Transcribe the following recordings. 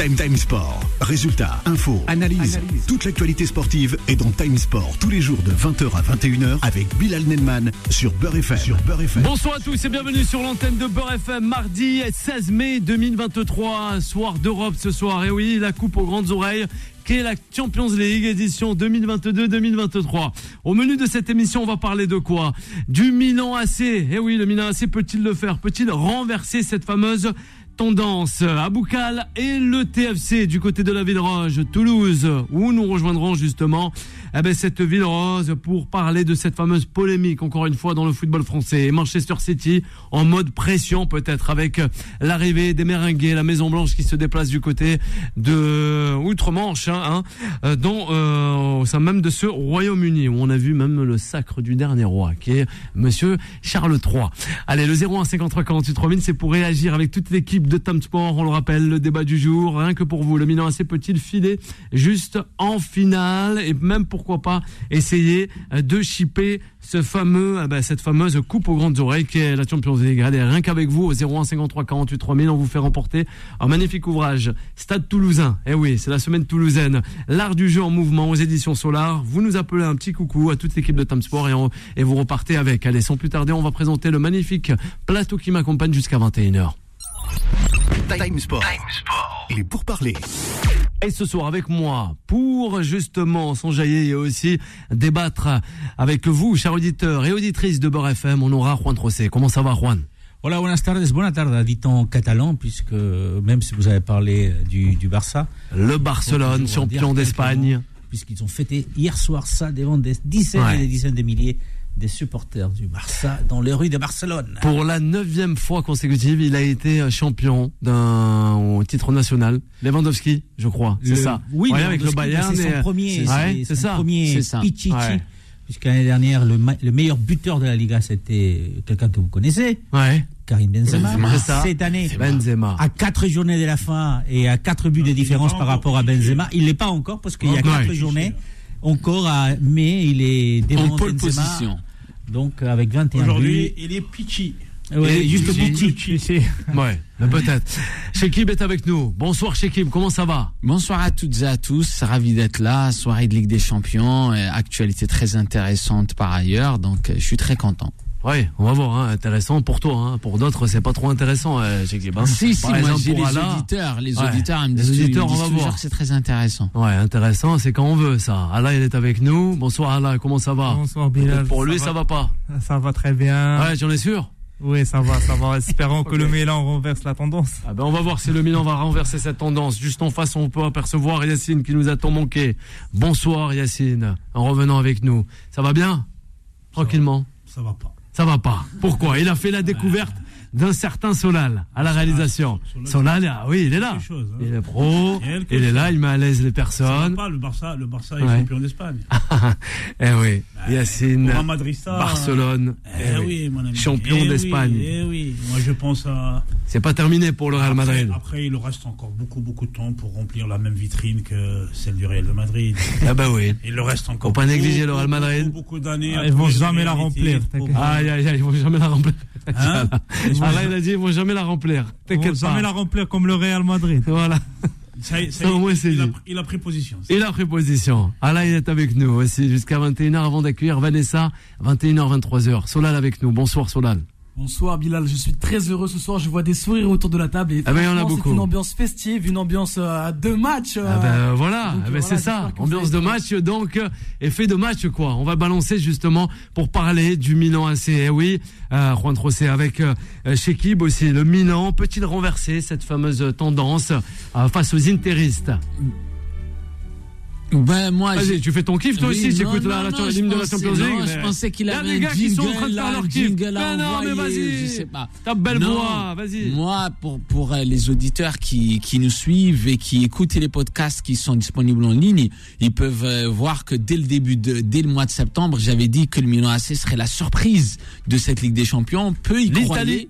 Time Time Sport. Résultats, infos, analyse. Toute l'actualité sportive est dans Time Sport tous les jours de 20h à 21h avec Bilal Nenman sur Beurre FM. Sur Beurre FM. Bonsoir à tous et bienvenue sur l'antenne de Beurre FM. Mardi 16 mai 2023, soir d'Europe ce soir. Et oui, la coupe aux grandes oreilles qui est la Champions League édition 2022-2023. Au menu de cette émission, on va parler de quoi? Du Milan AC. Eh oui, le Milan AC peut-il le faire? Peut-il renverser cette fameuse tendance. À Boucal et le TFC du côté de la Ville Rose, Toulouse, où nous rejoindrons justement eh ben, cette Ville Rose pour parler de cette fameuse polémique, encore une fois, dans le football français. Et Manchester City en mode pression peut-être avec l'arrivée des Merengues, la Maison Blanche qui se déplace du côté de Outre-Manche, hein, hein, dont, euh, au sein même de ce Royaume-Uni, où on a vu même le sacre du dernier roi, qui est Monsieur Charles III. Allez, le 01 53 48 3000, c'est pour réagir avec toute l'équipe de Tam Sport, on le rappelle, le débat du jour, rien que pour vous. Le Milan AC peut-il filer juste en finale et même pourquoi pas essayer de chipper ce fameux, ah ben, cette fameuse coupe aux grandes oreilles qui est la Champions League. Allez, rien qu'avec vous au 01 53 48 3000, on vous fait remporter un magnifique ouvrage. Stade Toulousain. Eh oui, c'est la semaine toulousaine. L'art du jeu en mouvement aux éditions Solar. Vous nous appelez un petit coucou à toute l'équipe de Tam Sport et, vous repartez avec. Allez, sans plus tarder, on va présenter le magnifique plateau qui m'accompagne jusqu'à 21h. Time Sport. Et pour parler. Et ce soir avec moi, pour justement s'enjailler et aussi débattre avec vous, chers auditeurs et auditrices de Beurre FM, on aura Juan Trocé. Comment ça va, Juan? Hola, buenas tardes, buenas tardes, dit en catalan, puisque même si vous avez parlé du, du Barça, Le Barcelone, champion d'Espagne. Puisqu'ils ont fêté hier soir ça devant des dizaines Ouais. et des dizaines de milliers des supporters du Barça dans les rues de Barcelone. Pour la neuvième fois consécutive, il a été champion d'un au titre national. Lewandowski, je crois, c'est ça. Oui, Ouais, avec le Bayern. c'est son premier, Ouais, c'est ça. premier C'est ça. Pichichi. Ouais. Puisque l'année dernière, le, meilleur buteur de la Liga, c'était quelqu'un que vous connaissez, Ouais. Karim Benzema. Benzema, c'est ça. Cette année, Benzema. à quatre journées de la fin et à quatre buts de différence par rapport à Benzema, il l'est pas encore parce qu'il y a Ouais. quatre journées encore, à, mais il est devant En pole Benzema, position. Donc avec 21 Aujourd'hui, il est pitchy. Ouais, Et juste Pichi. petit. Ouais, mais peut-être. Shekib est avec nous. Bonsoir Shekib, comment ça va? Bonsoir à toutes et à tous, ravi d'être là, soirée de Ligue des Champions, euh, actualité très intéressante par ailleurs, donc euh, je suis très content. Oui, on va voir, hein, intéressant pour toi, hein. pour d'autres c'est pas trop intéressant, euh, hein. Si, si, Par moi exemple, j'ai pour les auditeurs, les Ouais, auditeurs, ils me les disent, ils me auditeurs, on disent va toujours voir. c'est très intéressant. Ouais, intéressant, c'est quand on veut ça. Allah, il est avec nous. Bonsoir Allah, comment ça va? Bonsoir Bilal. Pour lui, ça va pas. Ça va très bien. Ouais, j'en ai sûr. Oui, ça va, ça va. Espérons que le Milan renverse la tendance. Ah ben on va voir si le Milan va renverser cette tendance. Juste en face, on peut apercevoir Yacine qui nous a tant manqué. Bonsoir Yacine, en revenant avec nous. Ça va bien? Tranquillement Ça va pas. Ça va pas. Pourquoi? Il a fait la découverte d'un certain Solal à la réalisation. Solal, ah oui, il est là. Chose, hein. Il est pro, il est là, il met à l'aise les personnes. pas, le Barça, le Barça est Ouais. champion d'Espagne. eh oui, Yacine, un Madrista. Barcelone. Eh oui, mon ami. Champion Eh oui, d'Espagne. Eh oui, moi je pense à. C'est pas terminé pour le Real Après, Madrid. après, il reste encore beaucoup, beaucoup de temps pour remplir la même vitrine que celle du Real de Madrid. Ah bah oui. Il le reste encore. Faut pas négliger le Real Madrid. Beaucoup, beaucoup d'années. Ah, ils vont jamais la remplir, aïe, ils vont jamais la remplir. Hein Ah là, il a dit, ils vont jamais la remplir. T'inquiète jamais pas. la remplir comme le Real Madrid. Voilà. Ça, ça Ça, il, a, dit. il a pris position. Il a pris position. Ah là, il est avec nous aussi jusqu'à 21h avant d'accueillir Vanessa. 21h, 23h. Solal avec nous. Bonsoir Solal. Bonsoir Bilal, je suis très heureux ce soir, je vois des sourires autour de la table et Ah ben, il y en a beaucoup. c'est une ambiance festive, une ambiance euh, à deux matchs. euh, Ah ben voilà, donc, Ah ben, voilà, c'est ça. Ambiance de match donc euh, effet de match quoi. On va balancer justement pour parler du Milan AC. Eh oui, euh, Juan Trocé avec euh, Shekib aussi. Le Milan peut-il renverser cette fameuse tendance euh, face aux interistes? Ben moi, Vas-y, tu fais ton kiff toi Oui, aussi, non, tu écoutes la, non, la, non, l'hymne je de la Champions non, League. je mais- pensais qu'il avait des gars qui sont en train de jingle faire là, leur kiff. jingle Mais non, mais vas-y. je sais pas. Ta belle Non, voix, vas-y. Moi, pour, pour les auditeurs qui, qui nous suivent et qui écoutent les podcasts qui sont disponibles en ligne, ils peuvent euh, voir que dès le début de, dès le mois de septembre, j'avais dit que le Milan AC serait la surprise de cette Ligue des Champions. Peu y L'Italie. croyaient.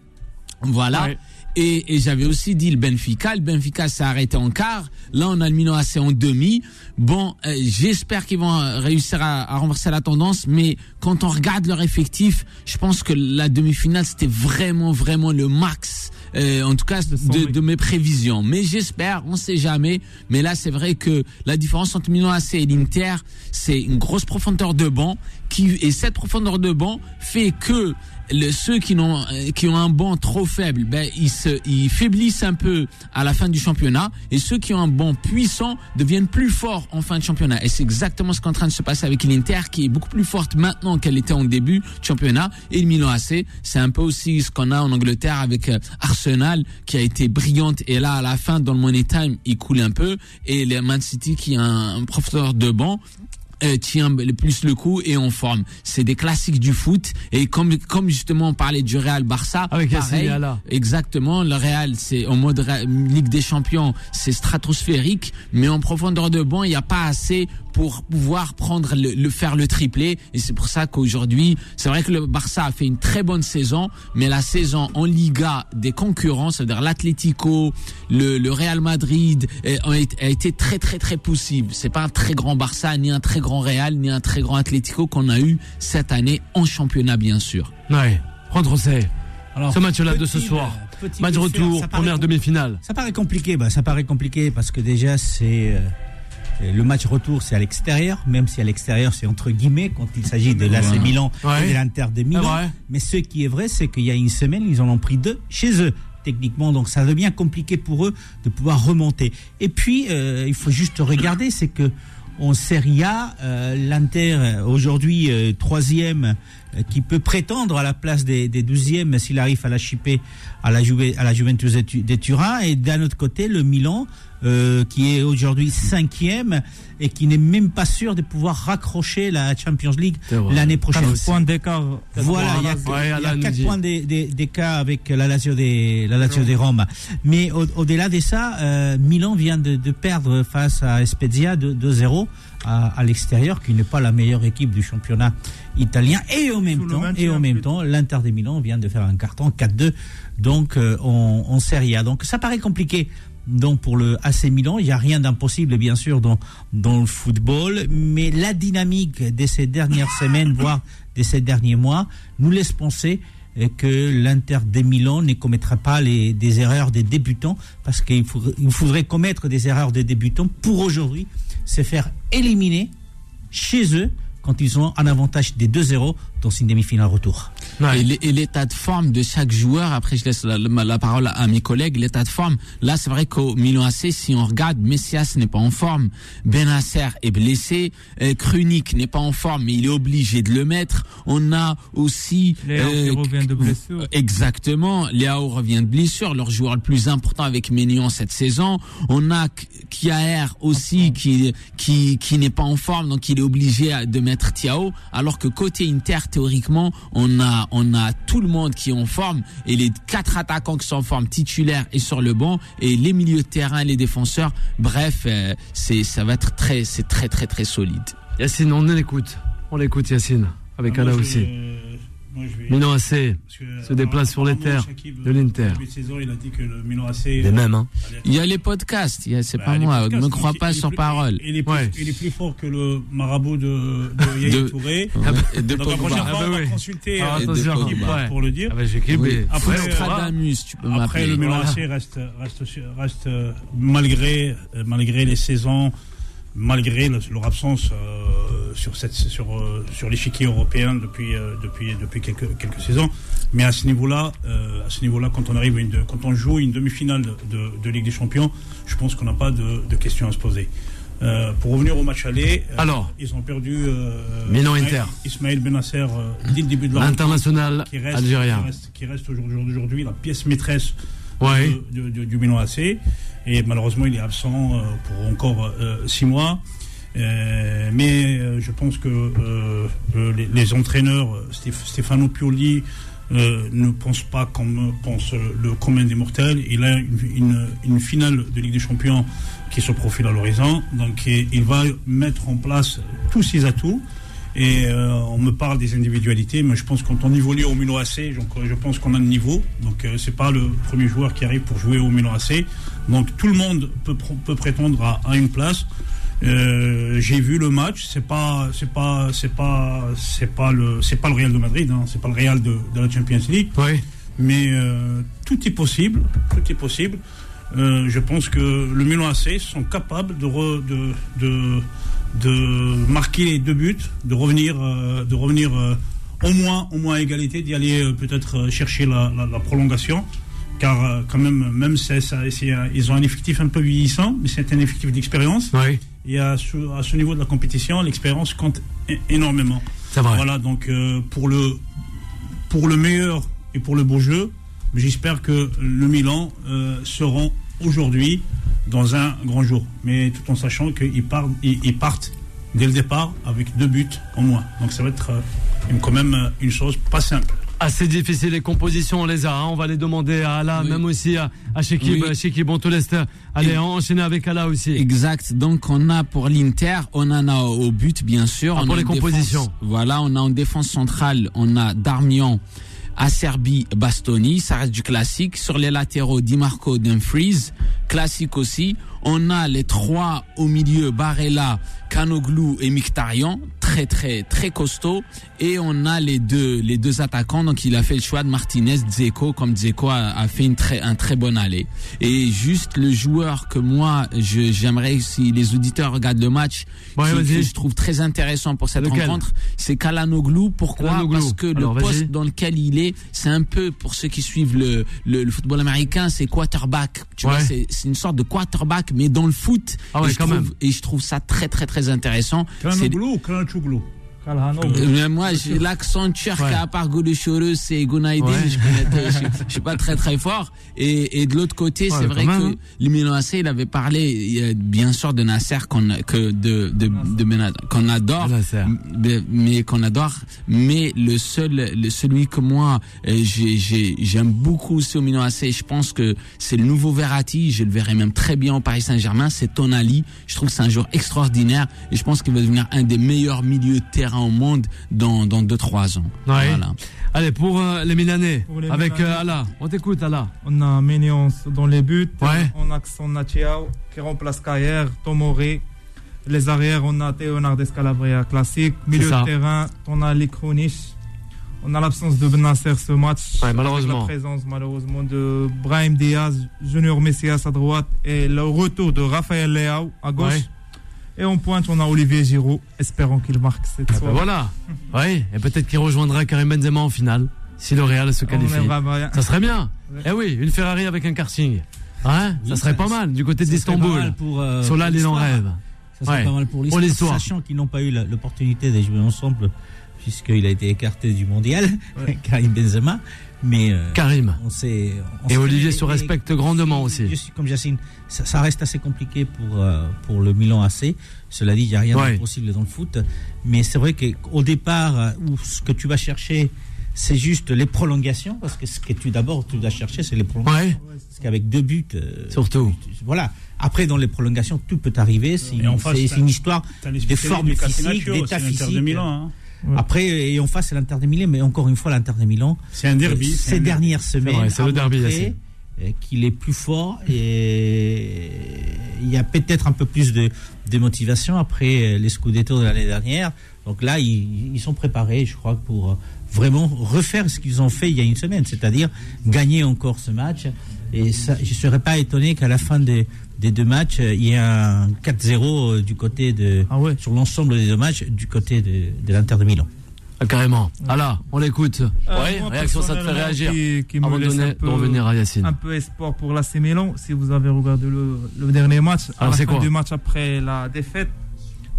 Voilà. Ouais. Et, et j'avais aussi dit le Benfica. Le Benfica s'est arrêté en quart. Là, on a le Milan AC en demi. Bon, euh, j'espère qu'ils vont réussir à, à renverser la tendance. Mais quand on regarde leur effectif, je pense que la demi-finale, c'était vraiment, vraiment le max euh, en tout cas de, de mes prévisions. Mais j'espère, on sait jamais. Mais là, c'est vrai que la différence entre Milan AC et l'Inter, c'est une grosse profondeur de banc qui et cette profondeur de banc fait que ceux qui n'ont euh, qui ont un banc trop faible, ben ils se ils faiblissent un peu à la fin du championnat et ceux qui ont un banc puissant deviennent plus forts en fin de championnat. Et c'est exactement ce qui est train de se passer avec l'Inter qui est beaucoup plus forte maintenant qu'elle était en début de championnat. Et le Milan AC c'est un peu aussi ce qu'on a en Angleterre avec euh, Arsenal qui a été brillante. Et là à la fin dans le Money Time il coule un peu. Et le Man City qui a un, un professeur de banc euh, tient le plus le coup et en forme. C'est des classiques du foot et comme comme justement on parlait du Real Barça, Avec Yacine pareil, Yala. exactement. Le Real c'est en mode Ligue des Champions, c'est stratosphérique, mais en profondeur de banc il n'y a pas assez pour pouvoir prendre le, le faire le triplé et c'est pour ça qu'aujourd'hui c'est vrai que le Barça a fait une très bonne saison, mais la saison en Liga des concurrents, c'est-à-dire l'Atlético, le, le Real Madrid a été- très très très possible. C'est pas un très grand Barça, ni un très grand Real, ni un très grand Atlético qu'on a eu cette année en championnat bien sûr. Ouais. Juan José, Alors, ce match-là de ce soir. euh, Match retour, première demi-finale. Ça paraît compliqué, bah, ça paraît compliqué parce que déjà c'est euh, le match retour c'est à l'extérieur, même si à l'extérieur c'est entre guillemets quand il s'agit de l'AC Ouais. Milan Ouais. et de l'Inter de Milan. vrai. Mais ce qui est vrai, c'est qu'il y a une semaine ils en ont pris deux chez eux techniquement, donc ça devient compliqué pour eux de pouvoir remonter. Et puis euh, il faut juste regarder, c'est que en Serie A, euh, l'Inter aujourd'hui euh, troisième, qui peut prétendre à la place des, des douzièmes s'il arrive à la chipper à la, Juve, à la Juventus de Tu- de Turin, et d'un autre côté le Milan euh, qui est aujourd'hui cinquième et qui n'est même pas sûr de pouvoir raccrocher la Champions League l'année prochaine. 4 points d'écart. Voilà, il y a, Ouais, il y a points des- des- d'écart avec la Lazio des la Lazio des Rome. Mais au- au-delà de ça, euh, Milan vient de, de perdre face à Spezia de 2-0 à, à l'extérieur, qui n'est pas la meilleure équipe du championnat italien. Et en même Sous temps, et en même temps, l'Inter de Milan vient de faire un carton 4-2, donc euh, en, en Serie A. Donc ça paraît compliqué. Donc pour le AC Milan, il n'y a rien d'impossible bien sûr dans dans le football, mais la dynamique de ces dernières semaines, voire de ces derniers mois, nous laisse penser euh, que l'Inter de Milan ne commettra pas les, des erreurs des débutants, parce qu'il faudrait, il faudrait commettre des erreurs des débutants pour aujourd'hui se faire éliminer chez eux quand ils ont un avantage des 2-0 dans une demi-finale retour. Ouais. Et l'é- et l'état de forme de chaque joueur, après je laisse la, parole à mes collègues, l'état de forme, là c'est vrai qu'au Milan AC, si on regarde, Messias n'est pas en forme, Benasser est blessé, euh, Krunik n'est pas en forme, mais il est obligé de le mettre. On a aussi... Léao qui revient de blessure. euh, Exactement, Léao revient de blessure, leur joueur le plus important avec Ménion cette saison. On a Kiaer aussi qui qui qui n'est pas en forme, donc il est obligé de mettre Thiao. Alors que côté Inter, théoriquement, on a on a tout le monde qui est en forme et les quatre attaquants qui sont en forme titulaires et sur le banc et les milieux de terrain, les défenseurs. Bref, euh, c'est ça va être très c'est très très très solide. Yacine, on l'écoute. On l'écoute, Yacine. Avec Ah, je- aussi. Moi, je vais- Milan AC, parce que, se déplace sur les terres de l'Inter. les mêmes, hein. Il y a les podcasts, il y a- c'est Bah, pas moi, podcasts, ne il- crois pas est sur plus- parole. Il est, plus, Ouais. il est plus fort que le marabout de, de Yaya De- Touré. Ah bah, de Donc la prochaine fois, Ah bah on va oui. consulter Alors, euh, pour le dire. Ah bah. Après, Frustradamus, tu peux Après, le Milan. AC reste, euh, malgré, euh, malgré les saisons, malgré le- leur absence euh, sur, cette, sur, euh, sur l'échiquier européen depuis, euh, depuis, depuis quelques, quelques saisons. Mais à ce niveau-là, euh, à ce niveau-là, quand on arrive, à une, quand on joue une demi-finale de, de, de Ligue des Champions, je pense qu'on n'a pas de, de questions à se poser. Euh, pour revenir au match aller, euh, Alors. ils ont perdu euh, Milan Ismaël- Inter. Ismaël Benasser dès le début de la rencontre L'international qui reste, algérien. qui reste, qui reste aujourd'hui, la pièce maîtresse Ouais. du Milan AC. Et malheureusement, il est absent euh, pour encore euh, six mois. Euh, mais je pense que les, entraîneurs, Stefano Pioli, ne pensent pas comme pense le commun des mortels. Il a une, finale de Ligue des Champions qui se profile à l'horizon. Donc il va mettre en place tous ses atouts. Et euh, on me parle des individualités, mais je pense que quand on évolue au Milan AC, donc, je pense qu'on a le niveau. Donc euh, c'est pas le premier joueur qui arrive pour jouer au Milan AC. Donc tout le monde peut, pr- peut prétendre à, à une place. Euh, J'ai vu le match. C'est pas, c'est pas, c'est pas, c'est pas le, c'est pas le Real de Madrid. Hein, c'est pas le Real de, de la Champions League. Oui. Mais euh, tout est possible, tout est possible. Euh, je pense que le Milan AC sont capables de, re- de, de, de marquer les deux buts, de revenir, euh, de revenir euh, au moins, au moins à égalité, d'y aller euh, peut-être chercher la, la- la prolongation. Car quand même, même c'est, ils ont un effectif un peu vieillissant, mais c'est un effectif d'expérience. Oui, Et à ce, à ce niveau de la compétition, l'expérience compte énormément. c'est vrai. Voilà, donc euh, pour, le, pour le meilleur et pour le beau jeu, j'espère que le Milan euh, seront aujourd'hui dans un grand jour. Mais tout en sachant qu'ils partent, ils, ils partent dès le départ avec deux buts en moins. Donc ça va être euh, quand même euh, une chose pas simple. Assez difficile les compositions, on les a. hein. On va les demander à Allah, Oui. même aussi à, à Shekib. Oui. Shekib, on te laisse aller Et- enchaîner avec Allah aussi. Exact. Donc on a pour l'Inter, on en a au but bien sûr. Ah, on pour a les défense- compositions. voilà, on a en défense centrale, on a Darmian, Acerbi, Bastoni, ça reste du classique. Sur les latéraux, Di Marco, Dumfries, classique aussi. On a les trois au milieu, Barella, Kanoglou et Mkhitaryan, très très très costaud. Et on a les deux les deux attaquants. Donc il a fait le choix de Martinez, Dzeko, comme Dzeko a, a fait une très un très bon aller. Et juste le joueur que moi je- j'aimerais si les auditeurs regardent le match, qui- que je trouve très intéressant pour cette Lequel rencontre, c'est Kalanoglu. Pourquoi? Parce que Alors, le poste dans lequel il est, c'est un peu pour ceux qui suivent le, le, le football américain, c'est quarterback. Tu Ouais. vois, c'est c'est une sorte de quarterback, mais dans le foot. Ah ouais, et, je quand trouve, même. et je trouve ça très très très intéressant. Ou mais moi, l'accent turc Ouais. à part c'est Gounaïdin, Ouais. je, connais- je, suis- je suis pas très très fort. Et, et de l'autre côté, Ouais, c'est vrai même, que hein. le Milan AC, il avait parlé, bien sûr, de Nasser qu'on que de de, de Benacer, qu'on adore, mais, qu'on adore. Mais le seul, le, celui que moi euh, j'ai j'ai j'aime beaucoup aussi au Milan AC, je pense que c'est le nouveau Verratti. Je le verrai même très bien au Paris Saint-Germain. C'est Tonali. Je trouve que c'est un joueur extraordinaire et je pense qu'il va devenir un des meilleurs milieux de terrain au monde dans dans deux trois ans. Ouais. Voilà. Allez, pour euh, les Milanais, Pour les avec Milanais. euh, Allah. On t'écoute, Allah. On a Ménion dans les buts. Ouais. On a Xon Chiao qui remplace Kayer, Tomori. Les arrières, on a Théonard Escalabria classique. Milieu de terrain, on a Likronich. On a l'absence de Benasser ce match. Ouais, malheureusement. La présence malheureusement de Brahim Diaz, Junior Messias à droite et le retour de Raphaël Leao à gauche. Et en pointe, on a Olivier Giroud. Espérons qu'il marque cette Ben soirée. voilà. Oui, et peut-être qu'il rejoindra Karim Benzema en finale, si le Real se qualifie. Ça serait bien. Ouais. Eh oui, une Ferrari avec un karting. Hein Oui, ça serait ça- pas mal du côté d'Istanbul. euh, pour il en rêve. Ça serait Ouais. pas mal pour l'histoire, sachant qu'ils n'ont pas eu l'opportunité de jouer ensemble, puisqu'il a été écarté du mondial, Karim Benzema. Mais euh, Karim. on sait. on Et Olivier se et- respecte grandement aussi. Je suis comme Jacine, ça, ça reste assez compliqué pour, euh, pour le Milan AC. Cela dit, il n'y a rien Ouais. d'impossible dans le foot. Mais c'est vrai qu'au départ, euh, où ce que tu vas chercher, c'est juste les prolongations, parce que ce que tu d'abord tu dois chercher, c'est les prolongations. Ouais, Parce qu'avec deux buts, euh, surtout. voilà. Après, dans les prolongations, tout peut arriver. C'est une, histoire. Des formes du physiques, d'état l'Inter de physique. Milan. hein. Ouais. Après, et en face, c'est l'Inter de Milan, mais encore une fois, l'Inter de Milan. C'est un derby. euh, ces un derby. dernières semaines, c'est le derby, euh, qu'il est plus fort et il y a peut-être un peu plus de, de motivation après euh, les Scudetto de l'année dernière. Donc là, ils, ils sont préparés, je crois, pour vraiment refaire ce qu'ils ont fait il y a une semaine, c'est-à-dire gagner encore ce match. Et ça, je ne serais pas étonné qu'à la fin des, des deux matchs, il y ait un 4-0 euh, du côté de, Ah ouais. sur l'ensemble des deux matchs du côté de, de l'Inter de Milan. Ah, carrément. Allah, on l'écoute. Euh, ouais, moi, réaction, ça te fait réagir. Qui, qui Avant donner- un peu, de revenir à Yacine. un peu espoir pour l'AC Milan. Si vous avez regardé le, le dernier match, à Alors, la c'est fin quoi du match après la défaite,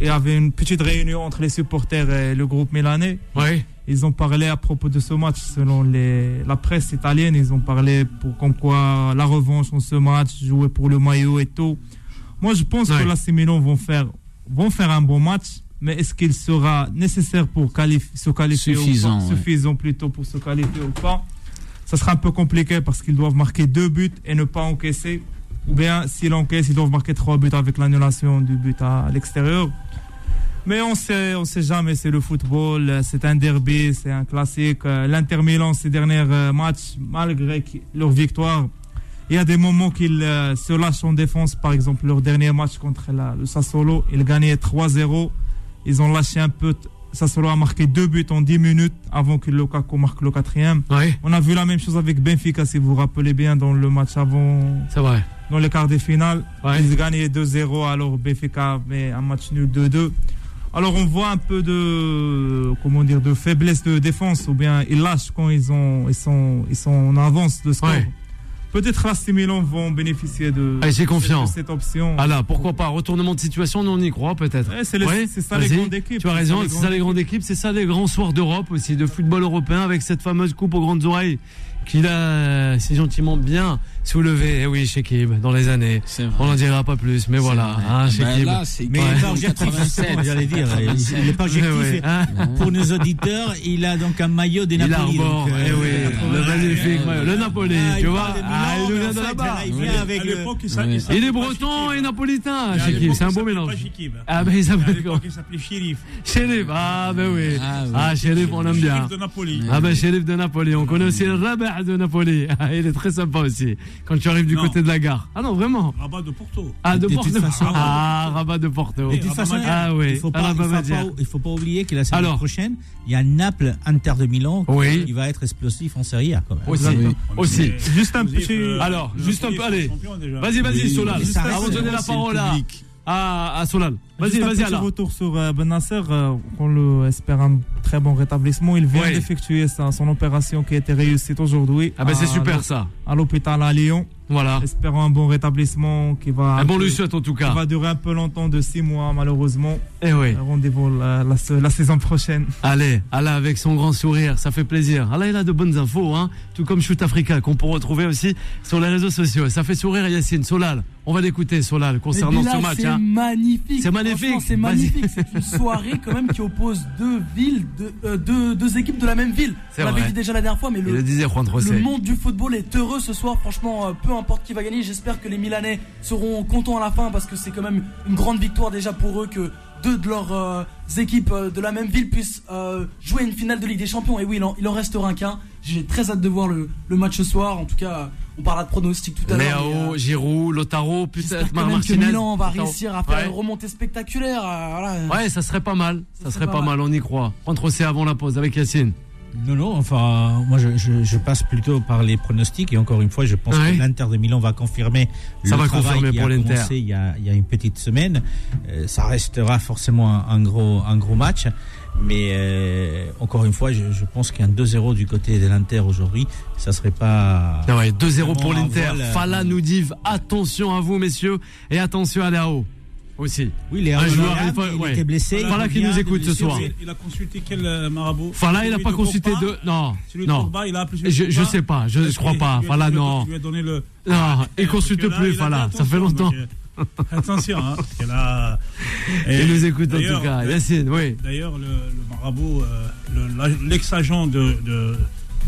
il y avait une petite réunion entre les supporters et le groupe milanais. Ouais. Ils ont parlé à propos de ce match, selon les, la presse italienne, ils ont parlé pour comme quoi la revanche en ce match, jouer pour le maillot et tout. Moi, je pense que l'AC Milan vont faire, vont faire un bon match, mais est-ce qu'il sera nécessaire pour se qualifier Suffisant, ou pas? ouais. Suffisant plutôt pour se qualifier ou pas? Ça sera un peu compliqué parce qu'ils doivent marquer deux buts et ne pas encaisser. Ou bien, s'ils encaissent, ils doivent marquer trois buts avec l'annulation du but à l'extérieur. Mais on sait, on sait jamais, c'est le football, c'est un derby, c'est un classique. L'Inter Milan, ces derniers euh, matchs, malgré leur victoire, il y a des moments qu'ils euh, se lâchent en défense. Par exemple, leur dernier match contre la- le Sassuolo, ils gagnaient 3-0. Ils ont lâché un peu, Sassuolo a marqué deux buts en 10 minutes avant que Lukaku marque le quatrième. Ouais, On a vu la même chose avec Benfica, si vous vous rappelez bien, dans le match avant, c'est vrai. dans les quarts des finales. Ouais. Ils gagnaient 2-0, alors Benfica avait un match nul 2-2. Alors on voit un peu de, comment dire, de faiblesse de défense, ou bien ils lâchent quand ils, ont, ils, sont, ils sont en avance de score. Ouais. Peut-être l'AC Milan vont bénéficier de, Allez, j'ai de confiance. cette option. Ah là, pourquoi pas? Retournement de situation, nous on y croit peut-être. C'est Ouais, ça les grandes équipes. Tu as raison, c'est ça les grandes équipes, c'est ça les grands soirs d'Europe aussi, de football européen avec cette fameuse coupe aux grandes oreilles qu'il a si gentiment bien soulevée. Eh oui, Shekib, dans les années. On n'en dira pas plus, mais voilà. Hein, Ben Shekib. là, c'est Mais il Ouais. n'est pas objectif, 87, justement, j'allais dire. Il n'est pas objectif. ouais, hein. Pour nos auditeurs, il a donc un maillot des Il Napoli. arbore, donc, euh, eh oui, le magnifique maillot, le. Napoli, Ah, tu il vois. Ah, il nous vient en de là-bas. il il il s'appelait Il est breton et napolitain, Shekib, c'est un il beau s'appelait mélange. Ah ben il l'époque, quoi il s'appelait Shérif. Shérif, ah ben oui. Ah. Ah, Shérif, on aime bien. Shérif de Napoli. Ah ben shérif de Napoli, on connaît aussi le rabat de Napoli. Ah, il est très sympa aussi. Quand tu arrives du Non. côté de la gare. Ah non, vraiment. Rabat de Porto. Ah de Porto. Ah, rabat de Porto. De toute façon, Ah oui. il faut il faut il faut pas oublier que la saison Alors. prochaine, il y a Naples Inter de Milan Oui. qui va être explosif en Serie A quand même. Aussi. Oui. Aussi. Juste un petit- euh, Alors, juste un peu, allez. Vas-y, vas-y, Solal. Avant de donner la parole à Solal. Vas-y, vas-y, alors. retour sur euh, Ben Nasser, euh, on le espère un très bon rétablissement. Il vient Oui. d'effectuer son opération qui a été réussie aujourd'hui. Ah ben c'est super ça. À l'hôpital à Lyon. Voilà. Espérons un bon rétablissement qui va, Un bon qui lui souhaite en tout cas. va durer un peu longtemps, de six mois malheureusement. Eh oui. Rendez-vous la, la- la saison prochaine. Allez, Allah avec son grand sourire, ça fait plaisir. Allah il a de bonnes infos, hein, tout comme Shoot Africa qu'on peut retrouver aussi sur les réseaux sociaux. Ça fait sourire Yacine. Solal, on va l'écouter Solal concernant ce match. C'est hein. magnifique. C'est magnifique. C'est magnifique. C'est une soirée quand même qui oppose deux villes, deux, euh, deux, deux équipes de la même ville. C'est On l'avait dit déjà la dernière fois, mais le, le disait Juan le José. monde du football est heureux ce soir. Franchement, euh, peu importe qui va gagner, j'espère que les Milanais seront contents à la fin parce que c'est quand même une grande victoire déjà pour eux que deux de leurs euh, équipes euh, de la même ville puissent euh, jouer une finale de Ligue des Champions. Et oui, il en, il en restera qu'un. J'ai très hâte de voir le, le match ce soir. En tout cas, on parlera de pronostics tout à l'heure. Léao, euh, Giroud, Lotaro, peut-être quand Mar même que Martinez. Milan va Lotaro. réussir à faire Ouais. une remontée spectaculaire. euh, voilà. Ouais, ça serait pas mal. Ça, Ça serait pas mal. on y croit. Entre c'est avant la pause avec Yacine. Non, non, enfin, moi je, je, je passe plutôt par les pronostics et encore une fois, je pense Ouais. que l'Inter de Milan va confirmer Ça le va travail confirmer qui pour a commencé il y, a, il y a une petite semaine. Euh, ça restera forcément un, un gros, un gros match, mais euh, encore une fois, je, je pense qu'un 2-0 du côté de l'Inter aujourd'hui, ça serait pas. Ah ouais, 2-0 pour l'Inter. euh, Fala nous dit attention à vous, messieurs, et attention à Léao aussi. Oui, les Un joueur, il faut- il ouais. était blessé. Voilà il qui nous de écoute ce soir. Il a consulté quel euh, marabout? Fala, il n'a pas de consulté de. Non, Celui de non. Pogba, il a plus celui de Je, je Pogba? sais pas, je, Est-ce crois pas. Fala, non. Non, il consulte plus, Fala. Ça fait longtemps. Attention, hein, parce. Il Et nous écoute en tout cas. Yacine, oui. D'ailleurs, le, le marabout, euh, le- l'ex-agent de, de,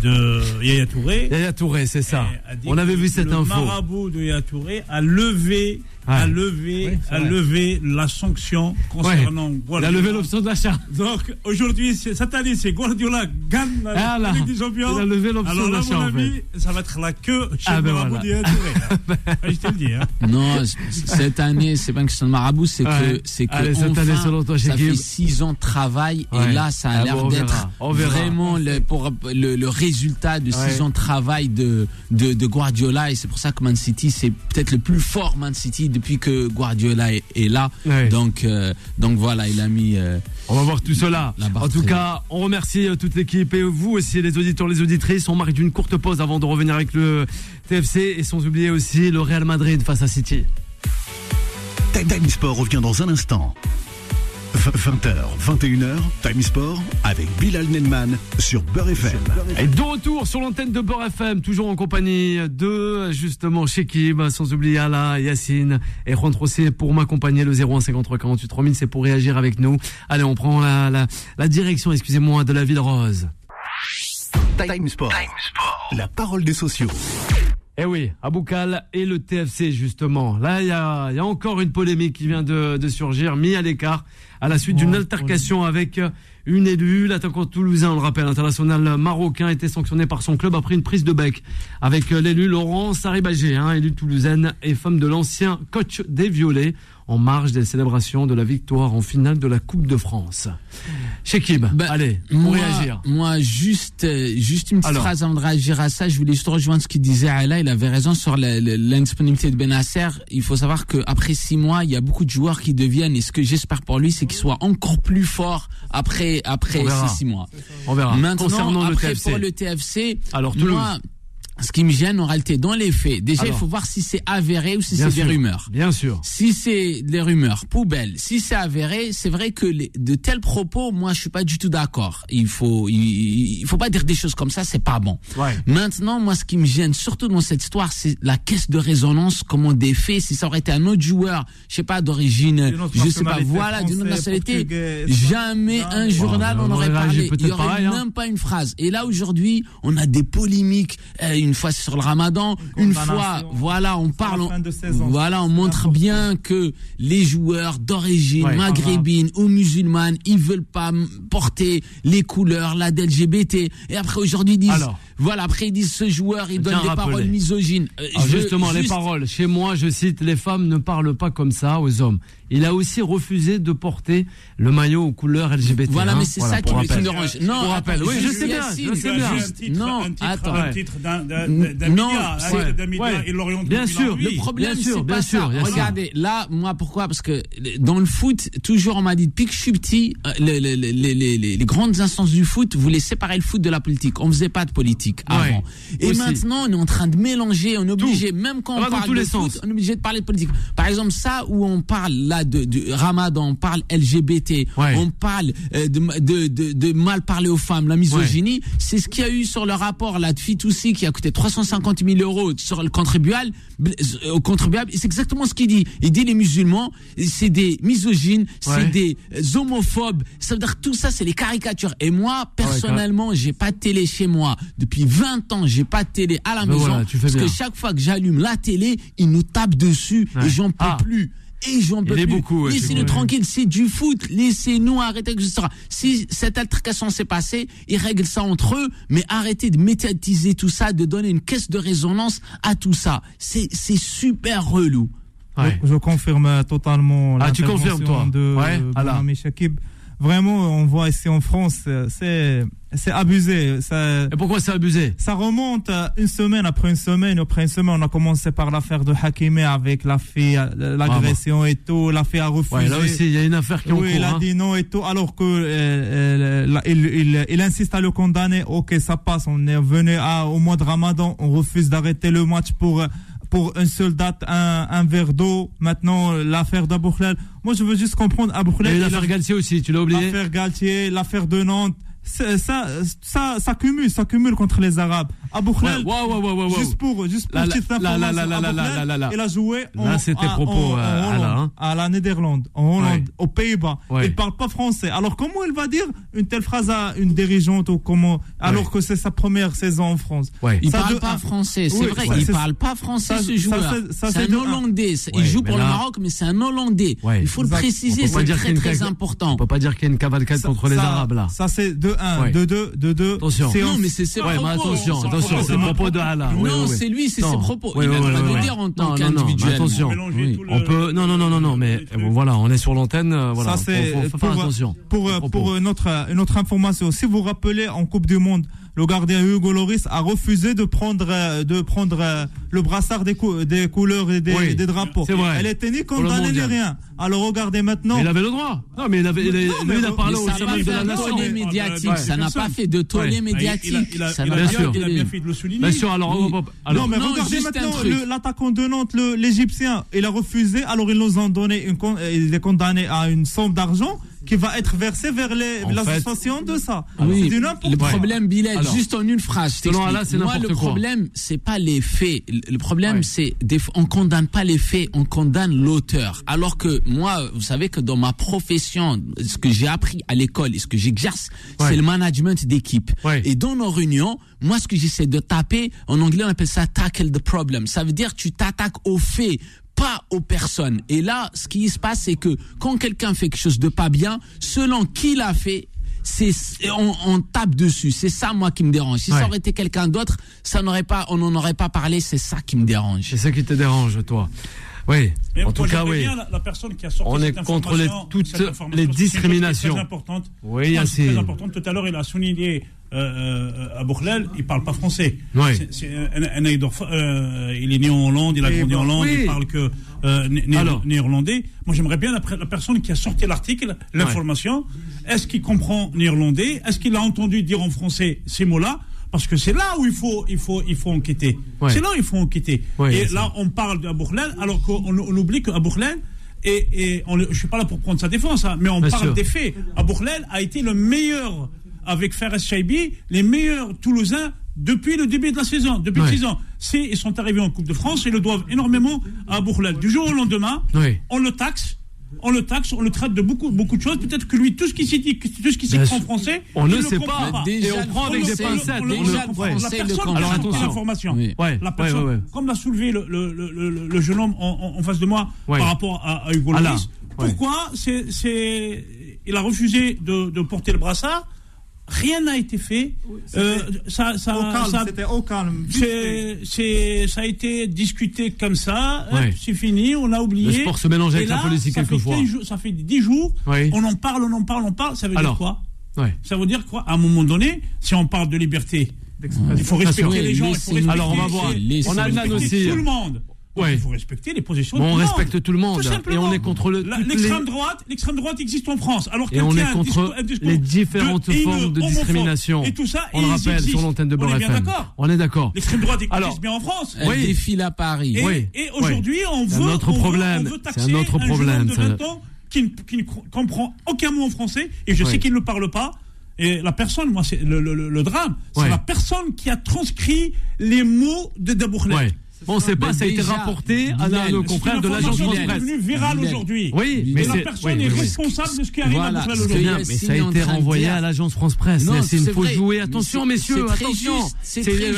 de Yaya Touré. Yaya Touré, c'est ça. a On avait vu cette le info. marabout de Yaya Touré a levé, a Ouais. levé, Oui, c'est a vrai. levé la sanction concernant. Il a Guardiola. levé l'option d'achat. Donc aujourd'hui, c'est- cette année, c'est Guardiola gagne la Ah Ligue des Champions. il a levé l'option Alors là, d'achat, mon en ami, ça va être la queue chez Ah, le ben marabout voilà. hein. Je te le dis. Hein. Non, cette année, c'est pas une question de marabout, c'est Ouais. que, c'est que Allez, cette année, enfin, selon toi, ça fait six ans de travail Ouais. et là, ça a Ah l'air bon, d'être vraiment le, pour le, le résultat de Ouais. six ans de travail de, de, de Guardiola et c'est pour ça que Man City, c'est peut-être le plus fort Man City depuis que Guardiola est, est là. Ouais. Donc, euh, donc voilà, il a mis. euh, On va voir tout cela. En tout cas, on remercie euh, toute l'équipe et vous aussi, les auditeurs, les auditrices. On marque d'une courte pause avant de revenir avec le TFC et sans oublier aussi le Real Madrid face à City. Time Sport revient dans un instant. 20h, 21h, Time Sport avec Bilal Nenman sur Beurre FM. Et de retour sur l'antenne de Beurre FM, toujours en compagnie de justement Shekib, sans oublier Ala, Yacine et Juan Trocé pour m'accompagner. Le 01 53 48 3000, c'est pour réagir avec nous. Allez, on prend la, la, la direction, excusez-moi, de la Ville Rose. Time Sport. La parole des sociaux. Eh oui, Aboukal et le TFC justement. Là, il y a, il y a encore une polémique qui vient de, de surgir, mis à l'écart à la suite d'une altercation avec une élue. L'attaquant toulousain, on le rappelle, international marocain, était sanctionné par son club après une prise de bec avec l'élu Laurent Saribagé, hein, élue toulousaine et femme de l'ancien coach des Violets en marge des célébrations de la victoire en finale de la Coupe de France. Shekib, Bah, allez, pour moi, réagir. Moi, juste, euh, juste une petite Alors. phrase avant de réagir à ça. Je voulais juste rejoindre ce qu'il disait Ala. Il avait raison sur l'indisponibilité de Benasser. Il faut savoir qu'après six mois, il y a beaucoup de joueurs qui deviennent, et ce que j'espère pour lui, c'est qu'il soit encore plus fort après, après On verra. ces six mois. On verra. Maintenant, Concernant le après, TFC. pour le TFC, Alors, Toulouse. moi, ce qui me gêne en réalité, dans les faits, déjà, Alors. il faut voir si c'est avéré ou si c'est des rumeurs. Bien sûr. Si c'est des rumeurs, poubelle. Si c'est avéré, c'est vrai que les- de tels propos, moi, je suis pas du tout d'accord. Il faut, il, il faut pas dire des choses comme ça, c'est pas bon. Ouais. Maintenant, moi, ce qui me gêne surtout dans cette histoire, c'est la caisse de résonance, comment des faits. Si ça aurait été un autre joueur, je sais pas d'origine, je sais pas, voilà, d'une autre nationalité, jamais un journal on en aurait parlé. Il y aurait pareil, hein. même pas une phrase. Et là, aujourd'hui, on a des polémiques. euh, une fois sur le Ramadan, une fois, voilà, on parle, on- voilà, on montre bien que les joueurs d'origine Ouais. maghrébine ou musulmane, ils veulent pas porter les couleurs, la d'LGBT. Et après aujourd'hui ils disent, Alors. voilà, après ils disent ce joueur, il donne des rappeler. paroles misogynes. Euh, Alors, je- justement, les paroles. Chez moi, je cite, les femmes ne parlent pas comme ça aux hommes. Il a aussi refusé de porter le maillot aux couleurs LGBT. Voilà, hein. mais c'est Voilà, ça qui pour me, rappel. dérange. Pour Non, rappel, attends, oui, je sais bien, je sais bien. titre, non, un titre, attends. un titre d'un média, d'un et Bien sûr. Le problème, Bien sûr, c'est pas ça. Regardez, là, moi, pourquoi? Parce que dans le foot, toujours on m'a dit depuis que je suis petit, euh, le- le- le- les, les- les- les grandes instances du foot voulaient séparer le foot de la politique. On faisait pas de politique avant. Et maintenant, on est en train de mélanger. On est obligé, même quand on parle de foot, on est obligé de parler de politique. Par exemple, ça où on parle là de, de Ramadan, on parle LGBT, Ouais. on parle euh, de, de, de, mal parler aux femmes, la misogynie, c'est ce qu'il y a eu sur le rapport là de Fitoussi qui a coûté 350 000 euros sur le contribuable, euh, au contribuable. C'est exactement ce qu'il dit. Il dit les musulmans, c'est des misogynes, Ouais. c'est des euh, homophobes. Ça veut dire que tout ça, c'est les caricatures. Et moi, personnellement, j'ai pas de télé chez moi. Depuis 20 ans, j'ai pas de télé à la Ben maison. voilà, tu fais parce bien. que chaque fois que j'allume la télé, ils nous tapent dessus et j'en peux Ah. plus. Et j'en peux plus. beaucoup, Laissez-nous tranquille, c'est du foot. Laissez-nous arrêter, etc. Si cette altercation s'est passée, ils règlent ça entre eux, mais arrêtez de médiatiser tout ça, de donner une caisse de résonance à tout ça. C'est, super relou. Ouais. Je, je confirme totalement Ah, tu l'intervention confirmes, toi de Ouais, Shakib. Vraiment, on voit ici en France, euh, c'est c'est abusé. Ça, Et pourquoi c'est abusé? ça remonte une semaine après une semaine. Après une semaine, on a commencé par l'affaire de Hakimi avec la fille, euh, l'agression et tout. La fille a refusé. Ouais, là aussi, il y a une affaire qui est en Oui, il cours. a hein. dit non et tout, alors que euh, euh, là, il, il, il insiste à le condamner. Ok, ça passe. On est venu à, au mois de Ramadan, on refuse d'arrêter le match pour pour une seule date, un, un verre d'eau. Maintenant, euh, l'affaire d'Abou. Moi, je veux juste comprendre Abou Il y a Khlal. a- l'affaire Galtier aussi, tu l'as oublié? L'affaire Galtier, l'affaire de Nantes. Ça, ça, ça cumule, ça cumule contre les Arabes. Abou Ouais, Khlal, ouais, ouais, ouais, ouais, ouais. Juste pour, juste pour petite information, il a joué en, Là, à- propos, en- en Hollande, Alain, hein. à la Néderlande, en Hollande, Ouais. aux Pays-Bas. Ouais. Il parle pas français. Alors comment il va dire une telle phrase à une dirigeante ou comment, alors Ouais. que c'est sa première saison en France? Ouais. Il Ça, parle de pas français, c'est Oui, vrai. ouais, il c'est- parle pas français, ça- ce ça, joueur. c'est- ça, C'est c'est un. Hollandais. Il joue pour le Maroc, mais c'est un Hollandais. Ouais. Il faut le préciser, c'est très très important. On peut pas dire qu'il y a une cavalcade contre les Arabes là. Ça c'est de 1, Ouais. de 2, de 2. Attention. Non, mais c'est ses Ouais, mais propos. attention, C'est attention, propos. c'est le propos de Allah. Non, oui, oui. c'est lui, c'est Non. ses propos. Oui, Il oui, a le droit de dire en tant qu'individuel. attention. On peut. Non, non, non, non, non, mais euh, voilà, on est sur l'antenne. euh, Voilà, ça c'est pour, euh, autre une autre information. Si vous vous rappelez en Coupe du Monde, le gardien Hugo Loris a refusé de prendre euh, de prendre euh, le brassard des, cou- des couleurs et des, Oui, des drapeaux. c'est vrai. Elle était ni condamnée ni rien. Alors regardez maintenant. Mais il avait le droit. Non, mais il avait. il Non, mais lui, il a parlé au ça n'a sein pas de fait la nation. médiatique. Ouais. Ça n'a pas fait de tollé Ah, il- médiatique. il a- il a- il a bien- fait il a de- bien fait de le souligner. Bien sûr, alors. Oui. non, mais non, regardez maintenant l'attaquant de Nantes, l'Égyptien. Il a refusé, alors ils nous ont donné, une, euh, il est condamné à une somme d'argent qui va être versée vers l'association de ça. Oui, du n'importe le problème, Bilal, Alors, juste en une phrase, selon. Allah, c'est Moi, le quoi. problème, c'est pas les faits. Le problème, Ouais. c'est on condamne pas les faits, on condamne l'auteur. Alors que moi, vous savez que dans ma profession, ce que j'ai appris à l'école et ce que j'exerce, Ouais. c'est le management d'équipe. Ouais. Et dans nos réunions, moi, ce que j'essaie de taper, en anglais, on appelle ça tackle the problem. Ça veut dire tu t'attaques aux faits, pas aux personnes. Et là, ce qui se passe, c'est que quand quelqu'un fait quelque chose de pas bien, selon qui l'a fait, c'est on, on tape dessus. C'est ça moi qui me dérange. Si Ouais. ça aurait été quelqu'un d'autre, ça n'aurait pas, on n'en aurait pas parlé. C'est ça qui me dérange. C'est ça qui te dérange, toi. Oui. Mais en tout cas, oui. bien La, la personne qui a sorti On est contre les- toutes les discriminations. Importante. Oui, c'est très importante. Tout à l'heure, il a souligné euh, euh, à Bourlel, il parle pas français. Oui. Un, un Eidorf, euh, il est né en Hollande, il a Oui, grandi en bon, Hollande, oui. il parle que euh, néerlandais. Moi, j'aimerais bien la, la personne qui a sorti l'article, l'information. Est-ce qu'il comprend néerlandais? Est-ce qu'il a entendu dire en français ces mots-là? Parce que c'est là où il faut, il faut, il faut enquêter. Ouais. C'est là où il faut enquêter. Ouais, et là, on parle d'Abu Bourlel, alors qu'on on oublie qu'Abu Bourlel, et, et on, je suis pas là pour prendre sa défense, hein, mais on Bien parle sûr. des faits. Abu Bourlel a été le meilleur, avec Fares Chaibi, les meilleurs Toulousains depuis le début de la saison, depuis Ouais. 6 ans. C'est, ils sont arrivés en Coupe de France et le doivent énormément à Bourlel. Du jour au lendemain, Oui. on le taxe. On le taxe, on le traite de beaucoup, beaucoup de choses. Peut-être que lui, tout ce qui s'est dit, tout ce qui en français, On ne le sait pas. Déjà, Et on prend avec des pincettes. la personne Alors, l'information, Oui. Ouais, la ouais, personne, ouais, ouais. comme l'a soulevé le, le, le, le- le jeune homme en, face de moi par rapport à, à Hugo Ah ouais. pourquoi c'est, il a refusé de, de porter le brassard Rien n'a été fait. Euh, ça, ça, Au calme, ça- c'était au calme. vite fait. c'est, c'est, ça a été discuté comme ça. C'est fini, on a oublié. Le sport se mélange avec la politique quelquefois. 15 jours- ça fait 10 jours. Oui. On en parle, on en parle, on parle. Ça veut Alors. dire quoi? Ouais. Ça veut dire quoi? À un moment donné, si on parle de liberté, D'expression. il faut respecter les gens. Il faut Laissez-nous- respecter, Alors, on va voir. On a respecter aussi. tout le monde. Donc, Ouais. Il faut respecter les positions Bon, de on le respecte monde. tout le monde. Tout Et simplement. on est contre L'extrême les- droite, l'extrême droite existe en France. Alors Et on qu'elle est un contre discours- un discours les différentes de formes de discrimination. Et tout ça, On et le rappelle existent. sur l'antenne de On Beurre est bien FM. d'accord. On est d'accord. L'extrême droite existe Alors, bien en France. Elle Oui. défile à Paris. Et, Oui. et aujourd'hui, on un veut, autre on veut- problème. on veut C'est taxer un autre jeune homme problème, de ça. 20 ans qui ne, qui ne co- comprend aucun mot en français, et je Oui. sais qu'il ne parle pas. Et la personne, moi, c'est le, le- le- le drame, c'est Ouais. la personne qui a transcrit les mots de Dabourlet. Ouais. Bon, c'est pas, Mais ça a été rapporté à c'est confrères de l'agence est Presse. devenue virale Bilal. aujourd'hui. Oui, mais la personne est responsable de ce qui arrive à que aujourd'hui. Bien, mais ça a été de renvoyé à l'agence France Presse. Non, C'est une fausse jouée. Attention, messieurs, c'est très attention.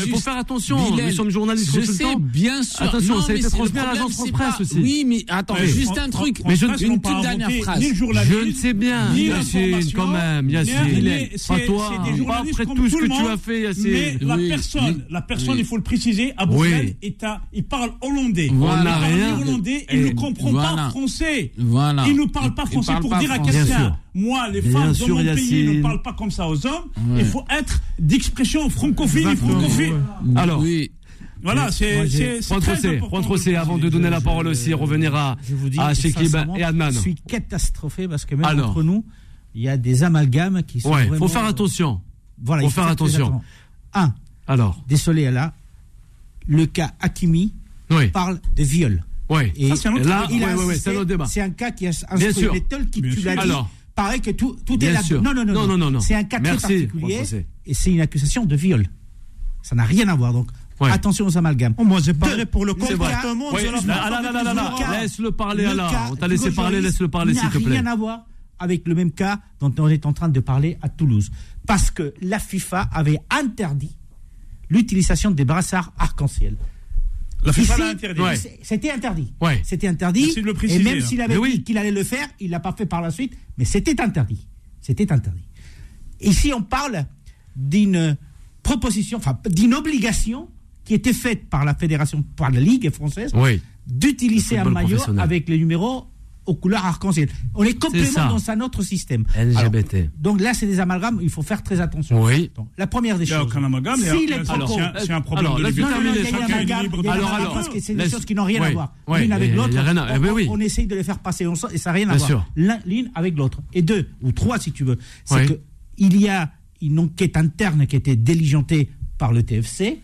Il faut faire attention. Nous sommes journalistes Je consultants. sais, bien sûr. Attention, ça a été c'est- le transmis à l'agence France Presse aussi. Oui, mais attends, juste un truc. Mais je- une toute dernière phrase. le Je ne sais bien, Yacine, quand même, Yacine. Pas c'est- toi, c'est des pas journalistes après tout ce le que tu as fait, Yacine. Mais la personne, la il faut le préciser, à. Bourlel, est il parle hollandais. Voilà. il On n'a parle rien. hollandais, il Et ne comprend voilà. pas français. Voilà. Il ne parle pas français parle pour pas dire à quelqu'un. Moi, les Bien femmes sûr, de mon pays ne parlent pas comme ça aux hommes. Ouais. Il faut être d'expression et francophile. ouais. Alors, Oui. Voilà, c'est Point Trossé, avant de donner la parole aussi, revenir à, Je vous dis, à Shekib sincèrement, et Adnan. Je suis catastrophé parce que même Alors. entre nous, il y a des amalgames qui sont Ouais, vraiment... faut faire attention. Voilà, faut il faire très attention. Un, Alors, désolé là, le cas Hakimi oui, parle de viol. oui. Et Ça, c'est un. C'est un cas qui a Bien instruit tels qui Bien tu l'as dit. Alors. Paraît que tout, tout est là. Non, non, non, Non, non, non, non. C'est un cas très Merci, particulier François. et c'est une accusation de viol. Ça n'a rien à voir. Donc, Ouais. attention aux amalgames. Oh, moi, j'ai parlé Deux. pour le comportement Oui, de laisse-le parler, cas On t'a laissé parler, laisse-le parler, s'il te plaît. n'a rien à voir avec le même cas dont on est en train de parler à Toulouse. Parce que la FIFA avait interdit l'utilisation des brassards arc-en-ciel. La. Ouais. C'était interdit. Ouais. C'était interdit. Merci de le et même s'il avait oui. dit qu'il allait le faire, il l'a pas fait par la suite. Mais c'était interdit. C'était interdit. Ici, on parle d'une proposition, enfin d'une obligation qui était faite par la fédération, par la Ligue française, Oui. d'utiliser un maillot avec les numéros aux couleurs arc-en-ciel. On est ça. complètement dans un autre système. LGBT. Alors, donc là, c'est des amalgames, il faut faire très attention. Oui. Donc, la première des Il n'y a choses. aucun amalgame. Si il y les a- propos- c'est un- un problème Alors, de liberté. Non, non, non, il y a amalgame, il y a Alors, alors, parce que c'est des choses qui n'ont rien ouais, à voir. ouais, L'une avec l'autre, eh on, ben oui. on essaye de les faire passer ensemble et ça n'a rien à Bien voir. L'une avec l'autre. Et deux, ou trois si tu veux, c'est Ouais. que il y a une enquête interne qui a été diligentée par le TFC.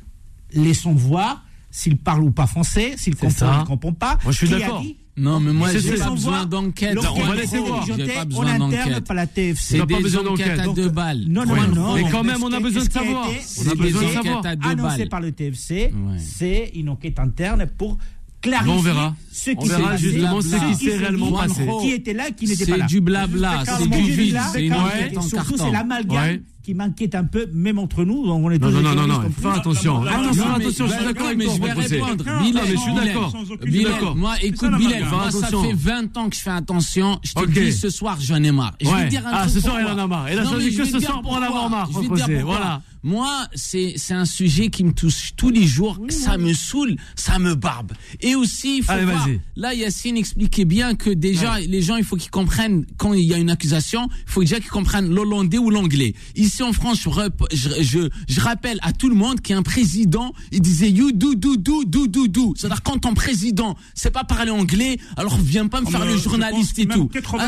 Laissons voir s'il parle ou pas français, s'il comprend ou ne comprend pas. Moi, je suis d'accord. Non, mais moi, j'ai pas besoin d'enquête. on va a laisser voir. J'ai diligentée pas la TFC. C'est T'as pas besoin d'enquête. à deux balles. Non, non, non. Mais quand même, on a besoin de savoir. On a besoin de savoir. Annoncé par le TFC, c'est une enquête interne pour clarifier Bon, on verra. ce On qui s'est verra justement ce qui s'est réellement passé. Qui était là, qui n'était pas C'est du blabla, c'est du vide, c'est une enquête en surtout, carton. c'est l'amalgame Ouais. Qui m'inquiète un peu, même entre nous. On est Non, tous non, non, non, non, plus. attention. Non, Attention, non, mais- attention, je suis bah, d'accord avec mais je vais répondre. Bilal, mais je suis d'accord. Bilal, moi, écoute, ça, la Bilal, moi, Fais ça fait 20 ans que je fais attention. Je te dis, ce soir, j'en ai marre. Je vais Ouais. te dire un Ah, truc ce soir, il en a marre. Il a Non, choisi mais que ce soir pour en avoir marre, Je vais te Franck dire Rosset. pourquoi. Voilà. Moi, c'est c'est un sujet qui me touche tous les jours. ça me saoule, ça me barbe. Et aussi, il faut Allez, voir. vas-y. Là, Yacine expliquait bien que déjà, les gens, il faut qu'ils comprennent quand il y a une accusation, il faut déjà qu'ils comprennent l'hollandais ou l'anglais. Ici en France, je, rep- je, je, je rappelle à tout le monde qu'il y a un président, il disait you do do do do do do. C'est-à-dire quand ton président sait pas parler anglais, alors viens pas me Ah, faire le euh, journaliste et tout. même 85%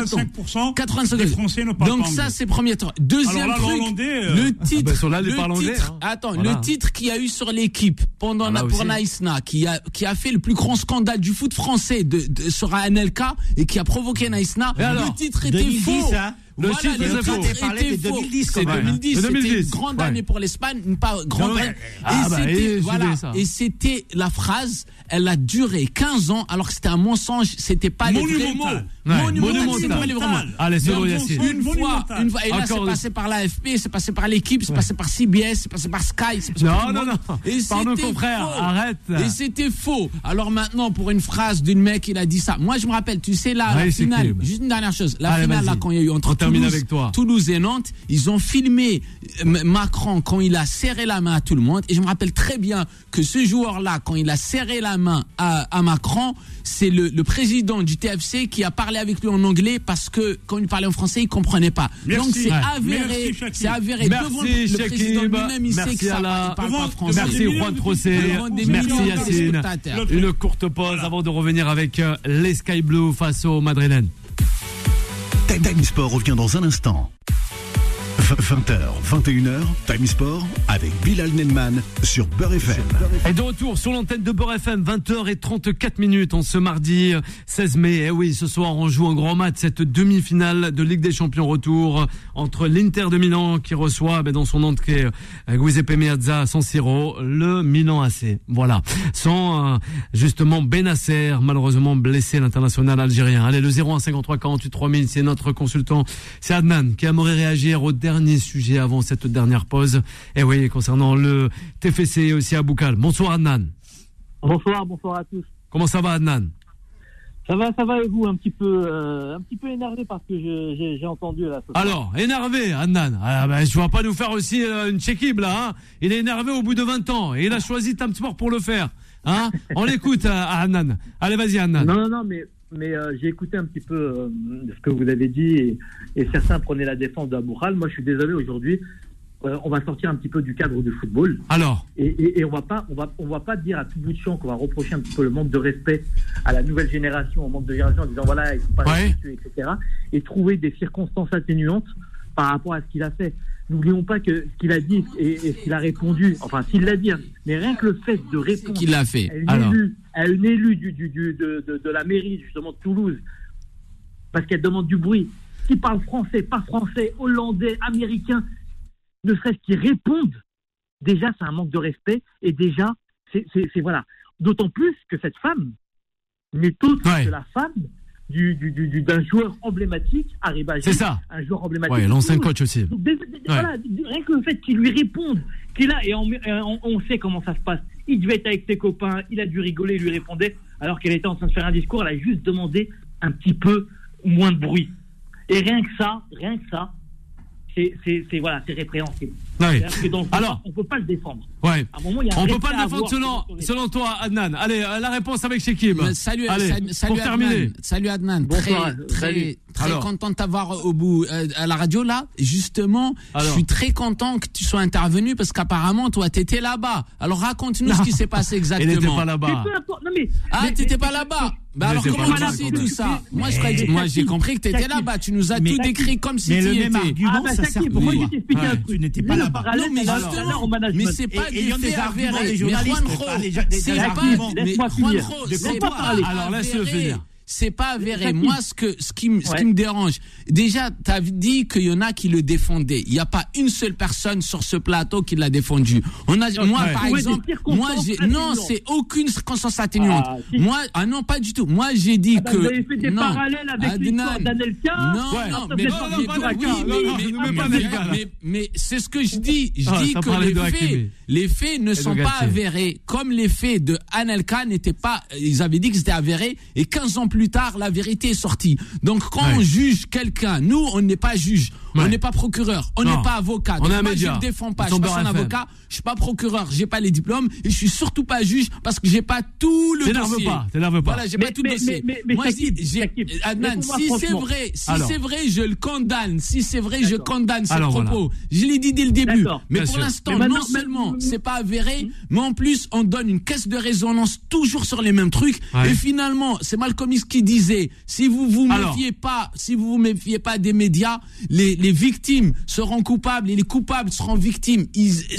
Attends, 85 des Français ne parlent Donc pas ça, anglais. c'est premier temps. Deuxième là, truc, euh, le titre, bah, là, anglais, titre, hein. attends, Voilà. le titre qu'il y a eu sur l'équipe pendant Ah, là pour. Naïsna, qui a qui a fait le plus grand scandale du foot français de, de sur ANLK et qui a provoqué Naïsna. Le titre était 2010, faux. hein. Le Voilà, titre le était faux. titre On parlait était de faux. 2010 C'est quand même, hein. 2010, De c'était 2010, une grande année pour l'Espagne, une pas grande année. Ah, et bah, c'était ça. et c'était la phrase, elle a duré 15 ans alors que c'était un mensonge, c'était pas les vrais mots. Monumental. Ouais, Monumental, monumental. c'était pas les vrais mots. Allez, c'est Donc, bon, Yacine. Une fois, une fois, et là c'est passé par l'AFP, c'est passé par l'équipe, c'est passé par CBS, c'est passé par Sky, c'est passé par Non, non, non. Et Par nos c'était confrères, faux. arrête. Et c'était faux. Alors maintenant, pour une phrase d'une mec, il a dit ça. Moi, je me rappelle, tu sais, là, Ouais, la finale, juste une dernière chose. La Allez, finale, là, quand il y a eu entre Toulouse, avec toi. Toulouse et Nantes, ils ont filmé euh, Macron quand il a serré la main à tout le monde. Et je me rappelle très bien que ce joueur-là, quand il a serré la main à, à Macron, c'est le, le président du TFC qui a parlé avec lui en anglais parce que quand il parlait en français, il comprenait pas. Merci. Donc c'est Ouais. avéré, Merci, c'est avéré Merci, devant le, le président lui-même, il sait Merci, que ça parle pas français. Merci Merci, Juan Merci Yacine. Une courte pause avant de revenir avec euh, les Sky Blue face aux Madrilènes. Time Time Sport revient dans un instant. 20h, 21h, Time Sport avec Bilal Nenman sur Beurre FM. Et de retour sur l'antenne de Beurre FM, 20h34 minutes en ce mardi euh, 16 mai. Et oui, ce soir, on joue un grand match, cette demi-finale de Ligue des Champions retour entre l'Inter de Milan qui reçoit ben, dans son entrée euh, Giuseppe Meazza à San Siro, le Milan AC. Voilà. Sans euh, justement Benasser, malheureusement blessé l'international algérien. Allez, le 01 53 48 3000, c'est notre consultant. C'est Adnan qui aimerait réagir au dernier sujet avant cette dernière pause. Et oui, concernant le TFC aussi à Boukal. Bonsoir Adnan. Bonsoir, bonsoir à tous. Comment ça va Adnan Ça va, ça va et vous? Un petit peu, euh, un petit peu énervé parce que j'ai entendu là. Alors, énervé Adnan. Ah, ben, je vais pas nous faire aussi euh, une check là. Hein il est énervé au bout de 20 ans et il a choisi Time Sport pour le faire. Hein On l'écoute euh, Adnan. Allez, vas-y Adnan. Non, non, non, mais mais euh, j'ai écouté un petit peu euh, ce que vous avez dit et, et certains prenaient la défense d'Aboural. Moi, je suis désolé aujourd'hui. euh, on va sortir un petit peu du cadre du football Alors, et, et, et on va pas, on va, on va pas dire à tout bout de champ qu'on va reprocher un petit peu le manque de respect à la nouvelle génération, au manque de génération, en disant voilà, ils sont pas Ouais. etc. Et trouver des circonstances atténuantes par rapport à ce qu'il a fait. N'oublions pas que ce qu'il a dit et, et ce qu'il a répondu, enfin s'il l'a dit, hein, mais rien que le fait de répondre Qu'il l'a fait. à une Alors. élue, à une élue du, du, du- de, de, de la mairie justement de Toulouse, parce qu'elle demande du bruit, qui parle français, pas français, hollandais, américain, ne serait-ce qu'ils répondent, déjà c'est un manque de respect et déjà c'est voilà. D'autant plus que cette femme n'est autre Ouais. que la femme du, du, du- du- d'un joueur emblématique, Arriba c'est ça. un joueur emblématique. Ouais, l'ancien coach aussi. Donc, dé- voilà, rien que le fait qu'il lui réponde, qu'il a, et on, et on- on sait comment ça se passe. Il devait être avec ses copains, il a dû rigoler, il lui répondait, alors qu'elle était en train de faire un discours, elle a juste demandé un petit peu moins de bruit. Et rien que ça, rien que ça, c'est, voilà, c'est répréhensible. Ouais. Que dans Alors. on peut pas le défendre. Ouais. À un moment, il y a un On peut respect pas le défendre selon, selon toi, Adnan. Allez, euh, la réponse avec Shekib. Mais Salut, Allez, salut, salut pour Adnan. terminer. Salut Adnan. Bonsoir, très, très, salut. très Alors. content de t'avoir au bout euh, à la radio là. Justement, Alors. je suis très content que tu sois intervenu parce qu'apparemment toi t'étais là-bas. Alors raconte-nous ce qui s'est passé Il exactement. n'était pas là-bas. Ah, t'étais mais- pas là-bas. Bah alors comment tu sais tout même. ça? Moi, je Mais- moi j'ai compris que t'étais Shakib. là-bas. Tu nous as Mais- tout décrit comme si mais tu le y même étais. argument, Ah bah ça pourquoi t'explique Ouais, un truc tu n'étais pas le là-bas. Non, mais justement, mais c'est pas des faits avérés. Mais Juanjo, des- c'est pas, mais Laisse-moi finir. Juanjo, c'est pas. Alors, laisse-le finir. C'est pas avéré. Moi, ce que ce qui, me- ce Ouais. qui me dérange, déjà, tu as dit qu'il y en a qui le défendaient. Il n'y a pas une seule personne sur ce plateau qui l'a défendu. On a, moi, ouais. par exemple, moi, non, c'est aucune circonstance atténuante. Ah, si. Moi, ah non, pas du tout. Moi, j'ai dit Ah bah, que. vous avez fait des non. parallèles avec l'histoire d'Anelka. Non, non, mais, mais- c'est ce que je dis. Je Ah, dis que les faits, les faits ne sont pas avérés. Comme les faits de Anelka n'étaient pas, ils avaient dit que c'était avéré et 15 ans plus tard, la vérité est sortie. Donc quand Ouais. on juge quelqu'un, nous, on n'est pas juge, on Ouais. n'est pas procureur, on n'est pas avocat. On Donc est un moi, média. je ne défends pas. Ils Je suis pas un avocat, je suis pas procureur, j'ai pas les diplômes et je suis surtout pas juge parce que j'ai pas tout le T'énerve dossier. pas, t'énerve pas. Voilà, j'ai pas tout le dossier. mais- mais- Moi, je dis, Adnan, si c'est vrai, si c'est vrai, je le condamne. Si c'est vrai, je condamne ces Alors, propos. Je l'ai dit dès le début. Mais pour l'instant, non seulement c'est pas avéré, mais en plus, on donne une caisse de résonance toujours sur les mêmes trucs. Et finalement, c'est Malcolm X qui disait, si vous vous méfiez pas, si vous vous méfiez pas des médias, les, les victimes seront coupables et les coupables seront victimes.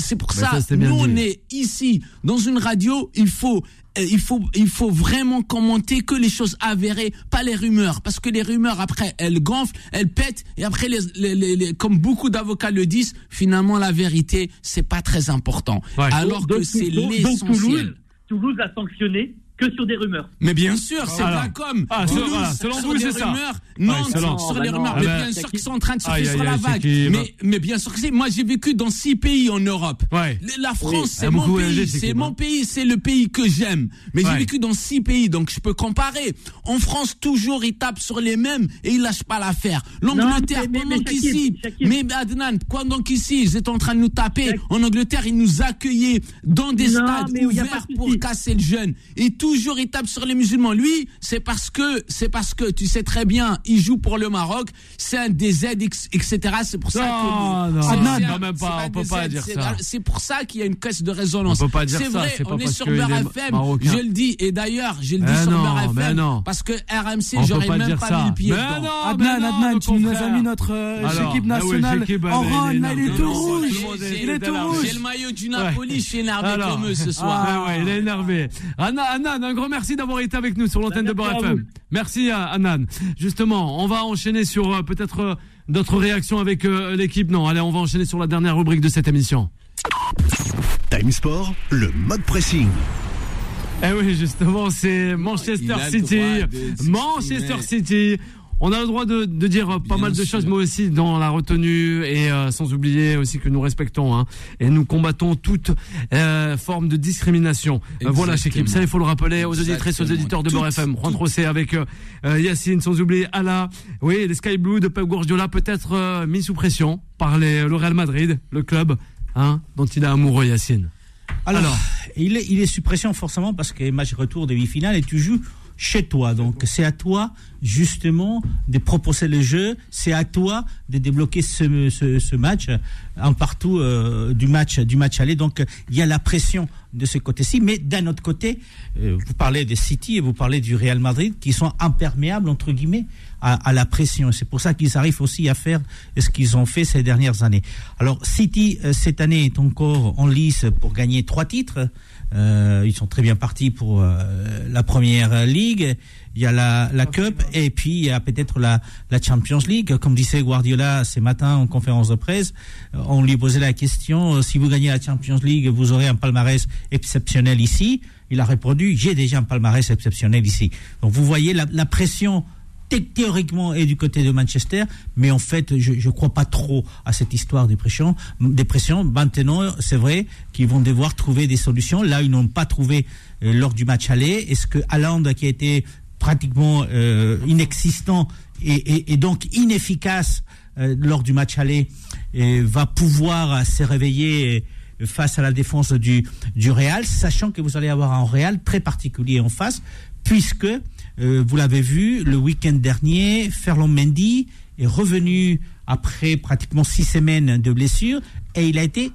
C'est pour Mais ça, ça, nous, on est ici, dans une radio, il faut euh, il faut, il faut vraiment commenter que les choses avérées, pas les rumeurs. Parce que les rumeurs, après, elles gonflent, elles pètent. Et après, les, les- les- les- comme beaucoup d'avocats le disent, finalement, la vérité, c'est pas très important. Ouais. Alors que c'est l'essentiel. Toulouse, Toulouse a sanctionné que sur des rumeurs. Mais bien sûr, c'est Voilà. pas comme Ah, Toulouse, selon- voilà, selon sur vous, les c'est ça. rumeurs, Nantes selon- sur Ah, les bah rumeurs. Mais Ah, bien sûr qu'ils sont en train de surfer sur la vague. qui. Mais, mais bien sûr que c'est. Moi, j'ai vécu dans six pays en Europe. Ouais. La France, Oui. c'est Ah, mon pays. c'est mon pays, c'est le pays que j'aime. Mais Ouais. j'ai vécu dans six pays, donc je peux comparer. En France, toujours, ils tapent sur les mêmes et ils lâchent pas l'affaire. L'Angleterre, pendant mais qu'ici, mais Adnan, pendant qu'ici, ils étaient en train de nous taper, en Angleterre, ils nous accueillaient dans des stades ouverts de pour casser le jeune. Et toujours, il tape sur les musulmans. Lui, c'est parce que, c'est parce que, tu sais très bien, il joue pour le Maroc, c'est un des aides, etc. C'est pour ça Non, que. non, c'est- quand même c'est pas, on peut pas dire c'est- ça. C'est pour ça qu'il y a une caisse de résonance. On peut pas dire C'est ça, vrai, c'est pas on est sur Beurre FM, marocain. je le dis, et d'ailleurs, je le dis Mais sur non, Beurre mais FM, non. parce que RMC, On peut j'aurais pas même dire pas ça. mis le pied Mais dedans. non, Adnan, non, Adnan, tu nous as mis notre euh, équipe nationale en run, là, il est tout Non, non, rouge. Il est tout rouge. J'ai le maillot du Napoli, je suis énervé comme eux ce soir. Ah ouais, il est énervé. Anna, Anan, un grand merci d'avoir été avec nous sur l'antenne de Beurre à FM. Merci à Anan. Justement, on va enchaîner sur euh, peut-être euh, d'autres réactions avec euh, l'équipe. Non, allez, on va enchaîner sur la dernière rubrique de cette émission. Time Sport, le mode pressing. Eh oui, justement, c'est Manchester City. Manchester City. On a le droit de, de dire pas Bien mal de sûr. choses, mais aussi dans la retenue et euh, sans oublier aussi que nous respectons hein, et nous combattons toute euh, forme de discrimination. Euh, voilà, chez ça il faut le rappeler aux auditrices, aux auditeurs de Beurre FM. Juan avec euh, euh, Yacine, sans oublier Ala. Oui, les Sky Blue de Pep Guardiola peut-être euh, mis sous pression par les, le Real Madrid, le club, hein, dont il est amoureux Yacine. Alors, Alors. il, est, il est sous pression forcément parce que match retour demi-finale et tu joues chez toi. Donc c'est à toi justement de proposer le jeu, c'est à toi de débloquer ce, match en partout euh, du match du match aller. Donc il y a la pression de ce côté-ci, mais d'un autre côté, euh, vous parlez de City et vous parlez du Real Madrid qui sont imperméables entre guillemets à, à la pression. C'est pour ça qu'ils arrivent aussi à faire ce qu'ils ont fait ces dernières années. Alors City euh, cette année est encore en lice pour gagner trois titres. Euh, ils sont très bien partis pour euh, la première ligue. Il y a la, la Cup et puis il y a peut-être la, la Champions League. Comme disait Guardiola ce matin en conférence de presse, euh, on lui posait la question euh, si vous gagnez la Champions League, vous aurez un palmarès exceptionnel ici. Il a répondu j'ai déjà un palmarès exceptionnel ici. Donc vous voyez la, la pression théoriquement est du côté de Manchester, mais en fait, je ne crois pas trop à cette histoire de pression. Des pressions. Maintenant, c'est vrai qu'ils vont devoir trouver des solutions. Là, ils n'ont pas trouvé euh, lors du match aller. Est-ce que Haaland, qui a été pratiquement euh, inexistant et, donc inefficace euh, lors du match aller, va pouvoir se réveiller face à la défense du Real, sachant que vous allez avoir un Real très particulier en face, puisque, euh, vous l'avez vu, le week-end dernier, Ferland Mendy est revenu après pratiquement six semaines de blessure et il a été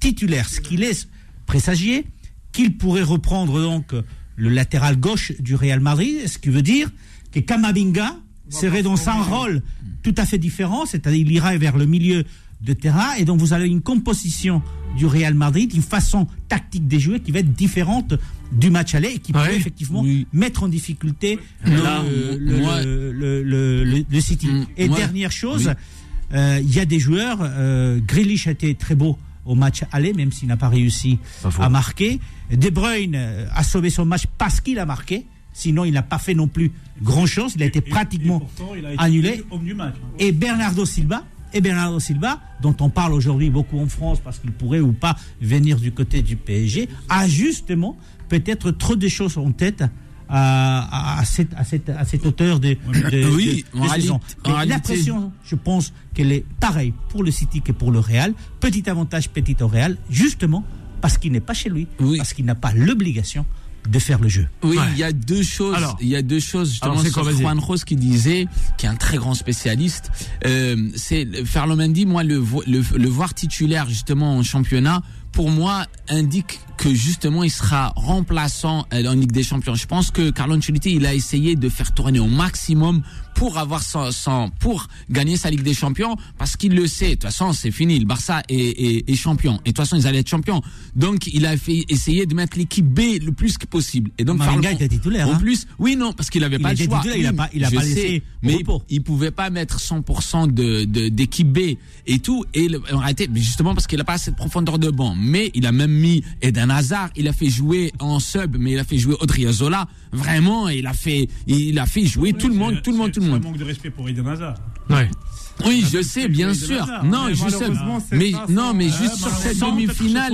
titulaire, ce qui laisse présager qu'il pourrait reprendre donc le latéral gauche du Real Madrid, ce qui veut dire que Kamavinga serait dans un rôle tout à fait différent, c'est-à-dire il ira vers le milieu de terrain et donc vous avez une composition du Real Madrid, une façon tactique de jouer qui va être différente du match aller et qui Ouais. pourrait effectivement Oui. mettre en difficulté le, là, le- moi- le- le- le- le- le City. Mm, Et dernière chose, Oui. euh, il y a des joueurs, euh, Grealish a été très beau au match aller, même s'il n'a pas réussi Pas à marquer. De Bruyne euh, a sauvé son match parce qu'il a marqué. Sinon, il n'a pas fait non plus grand chose. Il a été Et- et pratiquement pourtant, il a été annulé. homme du match. hein. Et Bernardo Silva, et Bernardo Silva, dont on parle aujourd'hui beaucoup en France parce qu'il pourrait ou pas venir du côté du PSG, a justement peut-être trop de choses en tête à, à, à cette, à, cette, à cette hauteur de, de, Oui, de- en de réalité- saison. en Et la pression, je pense qu'elle est pareille pour le City que pour le Real. Petit avantage, petit au Real, justement parce qu'il n'est pas chez lui, Oui. parce qu'il n'a pas l'obligation de faire le jeu. Oui, Ouais. il y a deux choses. Alors. il y a deux choses justement c'est. Juan Rose qui disait, qui est un très grand spécialiste. Euh, c'est Ferland Mendy, moi le, vo- le le voir titulaire justement en championnat, pour moi indique que justement il sera remplaçant euh, en Ligue des Champions. Je pense que Carlo Ancelotti il a essayé de faire tourner au maximum pour avoir son, son- pour gagner sa Ligue des Champions parce qu'il le sait. De toute façon c'est fini, le Barça est, est, est champion. Et de toute façon ils allaient être champions. Donc il a fait essayer de mettre l'équipe B le plus que possible. Et donc le- était titulaire, En hein. plus, oui non parce qu'il avait Il pas le choix. titulaire, il a pas- il a pas sais, laissé mais repos. il pouvait pas mettre 100% de de- d'équipe B et tout et le- en réalité mais justement parce qu'il a pas assez de profondeur de banc mais il a même mis Eden Hazard il a fait jouer en sub mais il a fait jouer Odriozola vraiment il a fait il a fait jouer tout le monde tout le monde c'est- tout le monde un manque de respect pour Eden Hazard. Ouais. oui je sais bien sûr Hazard. non Mais je sais mais ça, non mais Ouais, juste sur cette demi-finale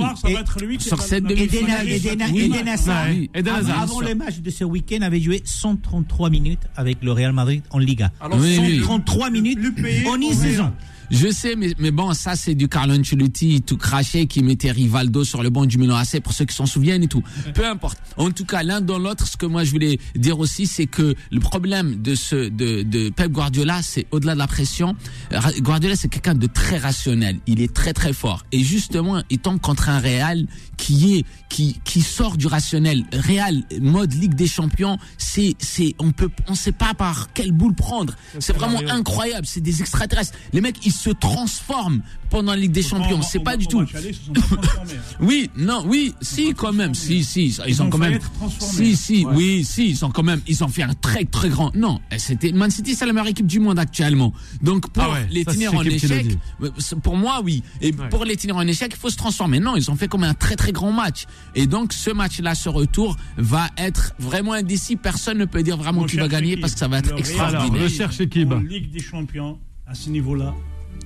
sur cette demi-finale Eden, Hazard, Oui. Eden avant- le match de ce week-end, avait joué 133 minutes avec le Real Madrid en Liga. Alors, Oui, oui. 133 minutes en une saison. Je sais, mais, mais bon, ça c'est du Carlo Ancelotti tout craché qui mettait Rivaldo sur le banc du Milan AC pour ceux qui s'en souviennent et tout. Peu importe. En tout cas, l'un dans l'autre, ce que moi je voulais dire aussi, c'est que le problème de ce de, de Pep Guardiola, c'est au-delà de la pression. Ra- Guardiola, c'est quelqu'un de très rationnel. Il est très très fort. Et justement, il tombe contre un Real qui est qui qui sort du rationnel. Real mode Ligue des Champions, c'est c'est on peut on sait pas par quelle boule prendre. C'est vraiment incroyable. C'est des extraterrestres. Les mecs, ils se transforment pendant la Ligue des Champions. C'est pas du tout. Hein. Oui, non, oui, si, quand même, si, si, ils, Ils ont ont quand même, être transformés. si, si, oui, si, ils ont quand même, ils ont fait un très, très grand, non, eh, c'était, Man City, c'est la meilleure équipe du monde actuellement. Donc, pour Ah ouais, les ça, tenir c'est en échec, euh, pour moi, oui. Et Ouais. pour les tenir en échec, il faut se transformer. Non, ils ont fait comme un très, très grand match. Et donc, ce match-là, ce retour, va être vraiment indécis. Personne ne peut dire vraiment qui va gagner parce que ça va être extraordinaire. Alors, le cher Shekib. En Ligue des Champions, à ce niveau-là,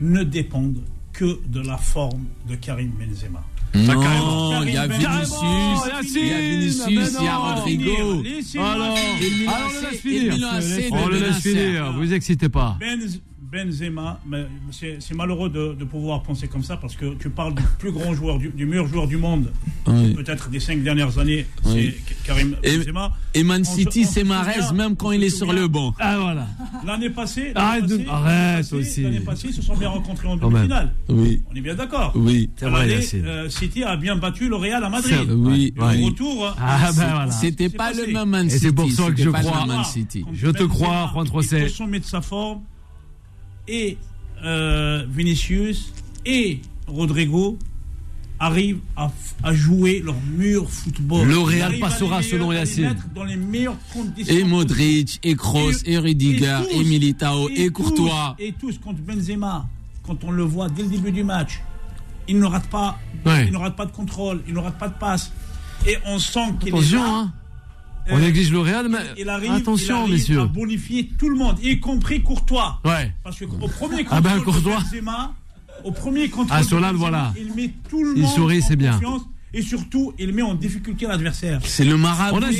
ne dépendent que de la forme de Karim Benzema. Non, il y a Vinicius, il y a Vinicius, il y a. Rodrigo. Alors, alors, on le laisse finir. On le laisse finir, vous excitez pas. Benz- Benzema, mais c'est malheureux de, de pouvoir penser comme ça parce que tu parles du plus grand joueur, du, du meilleur joueur du monde, Oui. peut-être des cinq dernières années, Oui. c'est Karim Et- Benzema. Et Man City, c'est Marez même quand il est sur le banc. Ah voilà. L'année passée, Arrête passée, arrête aussi. L'année passée, ils se sont bien rencontrés en demi-finale. Oui, On est bien d'accord. oui. C'est vrai, euh, City a bien battu le Real à Madrid. Oui, oui. retour, hein, Ah ben voilà. C'était pas passé. le même Man Et City. c'est pour ça que je crois- Je te crois, Juan est au sommet de sa forme, et euh, Vinicius et Rodrigo arrivent à, jouer leur meilleur football. Le Real passera selon Yacine. Et Modric, et Kroos, et Rudiger, tous, et Militao, et Courtois. Et tous contre Benzema, quand on le voit dès le début du match, il ne rate pas, Ouais. il ne rate pas de contrôle, il ne rate pas de passe. Et on sent qu'il est là. hein. On Euh, néglige le Real, mais il arrive, attention, il arrive messieurs. à bonifier tout le monde, y compris Courtois. Ouais. Parce que au premier Ah ben, contrôle de Courtois. Benzema, au premier contrôle Ah, Solal, Benzema, voilà. il met tout le Il monde sourit, en c'est bien. confiance et surtout il met en difficulté l'adversaire. C'est le marabout. On a du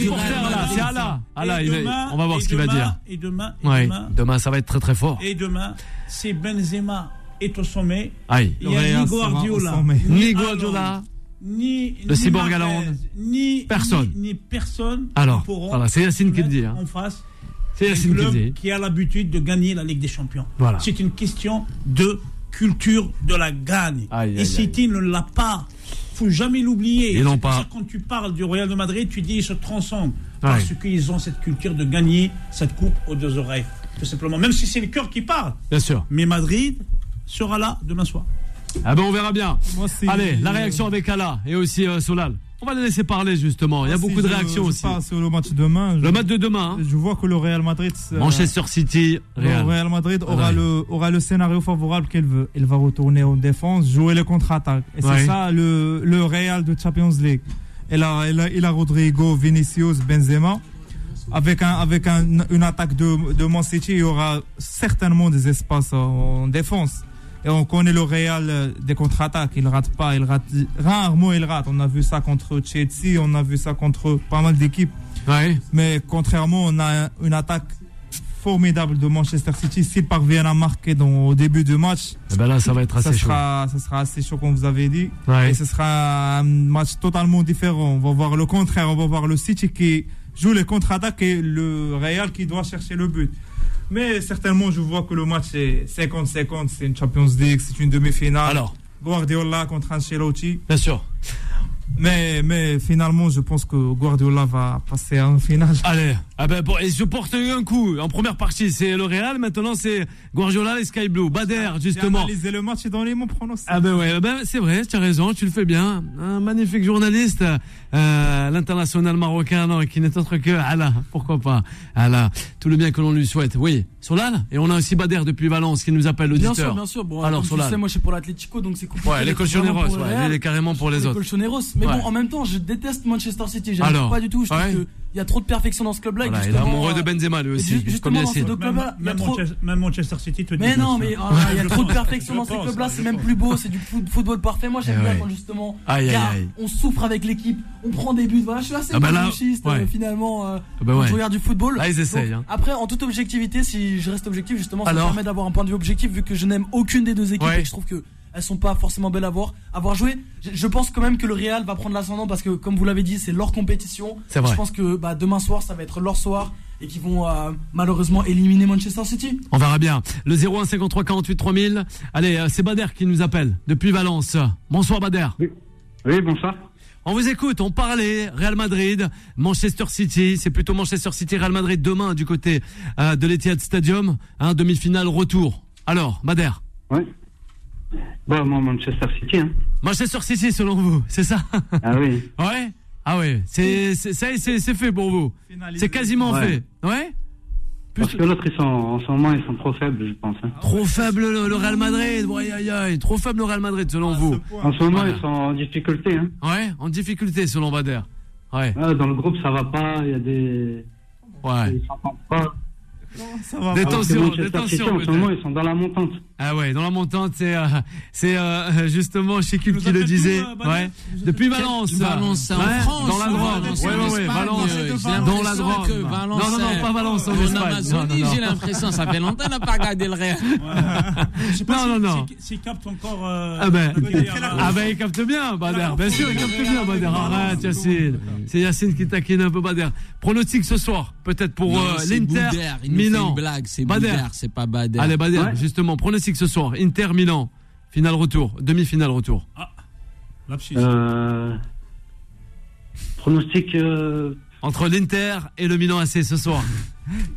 c'est Allah. Allah, il va- demain- on va voir ce qu'il va demain- dire. Et demain, et Ouais. demain, Demain, ça va être très très fort. et demain, si Benzema est au sommet, Aïe. il n'y a ni Guardiola. Ni Guardiola. Ni Le ni cyborg Haaland. ni Personne. ni, ni personne Alors, voilà, c'est Yacine qui le dit, hein. En face, C'est Yacine qui club dit. qui a l'habitude de gagner la Ligue des Champions. Voilà. C'est une question de culture de la gagne. Aïe, aïe, Et City ne l'a pas. faut jamais l'oublier. C'est pour pas. Quand tu parles du Real de Madrid, tu dis ils se transcendent. Parce qu'ils ont cette culture de gagner cette coupe aux deux oreilles. Tout simplement. Même si c'est le cœur qui parle. Bien sûr. Mais Madrid sera là demain soir. Ah ben on verra bien. Moi, Allez, la réaction avec Ala et aussi euh, Solal. On va les laisser parler justement. Il y a beaucoup si de je- réactions je aussi. pars sur le match de demain. Le match de demain, hein. Je vois que le Real Madrid. euh, Manchester City, le Real. Madrid aura, Ouais. le, aura le scénario favorable qu'elle veut. Il va retourner en défense, jouer les contre-attaques. Et Ouais. c'est ça le, le Real de Champions League. Il a, il a, il a Rodrigo, Vinicius, Benzema. Avec, un, avec un- une attaque de, de Man City, il y aura certainement des espaces en défense. Et on connaît le Real euh, des contre-attaques. Il rate pas, il rate rarement il rate. On a vu ça contre Chelsea, on a vu ça contre pas mal d'équipes. Ouais. Mais contrairement, on a une attaque formidable de Manchester City. S'ils parviennent à marquer dans, au début du match, Eh ben là, ça va être assez ça chaud. sera, ça sera assez chaud, comme vous avez dit. Ouais. Et ce sera un match totalement différent. On va voir le contraire. On va voir le City qui joue les contre-attaques et le Real qui doit chercher le but. Mais certainement, je vois que le match est 50-50. C'est une Champions League, c'est une demi-finale. Alors, Guardiola contre Ancelotti. bien sûr. Mais, mais finalement, je pense que Guardiola va passer en finale. Allez, ah ben, bon, et je porte un coup. En première partie, c'est le Real. Maintenant, c'est Guardiola et Sky Blue. Bader, justement. analysé le match et donné mon pronostic. Ah ben ouais, ben c'est vrai, tu as raison, tu le fais bien. Un magnifique journaliste, euh, l'international marocain, non, qui n'est autre que Allah, pourquoi pas? Allah, tout le bien que l'on lui souhaite. Oui, Solal, et on a aussi Bader depuis Valence qui nous appelle Bien auditeur. sûr, bien sûr. Bon, Alors, comme tu Solal. sais, moi je suis pour l'Atlético, donc c'est compliqué. Ouais, les colchoneros, ouais, il est carrément pour les Les autres. colchoneros. Mais Ouais. bon, en même temps, je déteste Manchester City. J'aime Alors, pas du tout. Je trouve ouais. qu'il y a trop de perfection dans ce club-là. Voilà, il est amoureux de euh, Benzema lui aussi, Justement, dans ces deux clubs-là, Même, trop. Manchester, même Manchester City te dit Mais non, mais ah, il y a Je trop de perfection je dans ces pense, clubs-là, je c'est même plus beau, c'est du foot- football parfait. Moi j'aime Eh bien ouais. quand justement, Aïe, aïe, gars, aïe. on souffre avec l'équipe, on prend des buts. Voilà, je suis assez Ah bah là, euh, finalement euh, Ah bah je regarde du football. Là, ils essayent, Donc, hein. Après, en toute objectivité, si je reste objectif, justement, ça Alors me permet d'avoir un point de vue objectif vu que je n'aime aucune des deux équipes Ouais. et que je trouve que elles sont pas forcément belles à voir. À voir jouer, je, pense quand même que le Real va prendre l'ascendant parce que, comme vous l'avez dit, c'est leur compétition. C'est vrai. Je pense que bah, demain soir, ça va être leur soir et qu'ils vont euh, malheureusement éliminer Manchester City. On verra bien. Le 01 53 48 3000. Allez, euh, c'est Bader qui nous appelle depuis Valence. Bonsoir Bader. Oui, bonsoir. On vous écoute, on parlait Real Madrid, Manchester City, c'est plutôt Manchester City, Real Madrid demain du côté euh, de l'Etihad Stadium, hein, demi-finale retour. Alors, Bader, Oui. Bah, moi, Manchester City, hein. Manchester City selon vous, c'est ça? Ah oui. Ouais? Ah ouais, c'est c'est ça y est, c'est c'est fait pour vous. C'est quasiment Ouais. fait. Ouais? Parce que l'autre, ils sont, en ce moment, ils sont trop faibles, je pense. hein. Trop faible le, le Real Madrid, aïe aïe aïe, trop faible le Real Madrid selon vous. En ce moment, Voilà. ils sont en difficulté, hein. Ouais, en difficulté selon Bader. Ouais. Ah, dans le groupe, ça va pas, il y a des. Ouais. Ils s'entendent pas. Ça va. City, tensions, en ce moment, ils sont dans la montante. Ah ouais, dans la montante, c'est euh, c'est euh, justement nous qui le disait. tout, euh, ouais. Depuis Valence. Valence, en Ouais, France, Dans la. Valence, Ouais, en ouais, ouais, Valence. euh, Dans la Valence, Non, non, non, euh, pas Valence en En Espagne. Amazonie, j'ai l'impression, ça fait longtemps qu'on n'a pas regardé le Real. Non, non, non. si- s'ils captent encore. euh, Ah ben, euh, ah ben, il capte bien, Bader. Bien sûr, il capte bien, Bader. Arrête, Yacine. C'est Yacine qui taquine un peu Bader. Pronostic ce soir, peut-être pour Non, euh, c'est Milan. une blague, c'est Bader. C'est pas Bader. Allez, Bader, Ouais. justement, pronostic ce soir. Inter, Milan. Finale retour, demi-finale retour. lapsus. Euh. Pronostic. Euh... Entre l'Inter et le Milan AC ce soir.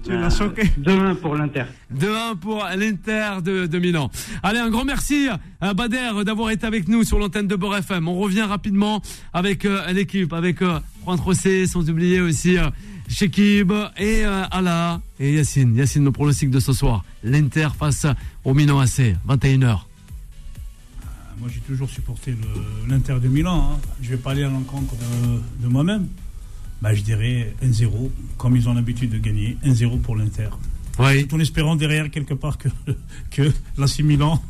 Tu l'as choqué. 2-1 pour l'Inter. 2-1 pour l'Inter de, de Milan. Allez, un grand merci à Bader d'avoir été avec nous sur l'antenne de Beurre FM. On revient rapidement avec euh, l'équipe, avec euh, Juan Trocé, sans oublier aussi euh, Shekib et euh, Ala et Yacine. Yacine, nos pronostics de ce soir. L'Inter face au Milan AC, 21h. Moi, j'ai toujours supporté l'Inter de Milan. hein. Je vais pas aller à l'encontre de, de moi-même. Bah, je dirais 1-0, comme ils ont l'habitude de gagner. 1-0 pour l'Inter. Oui. Tout en espérant derrière, quelque part, que, que l'AC Milan.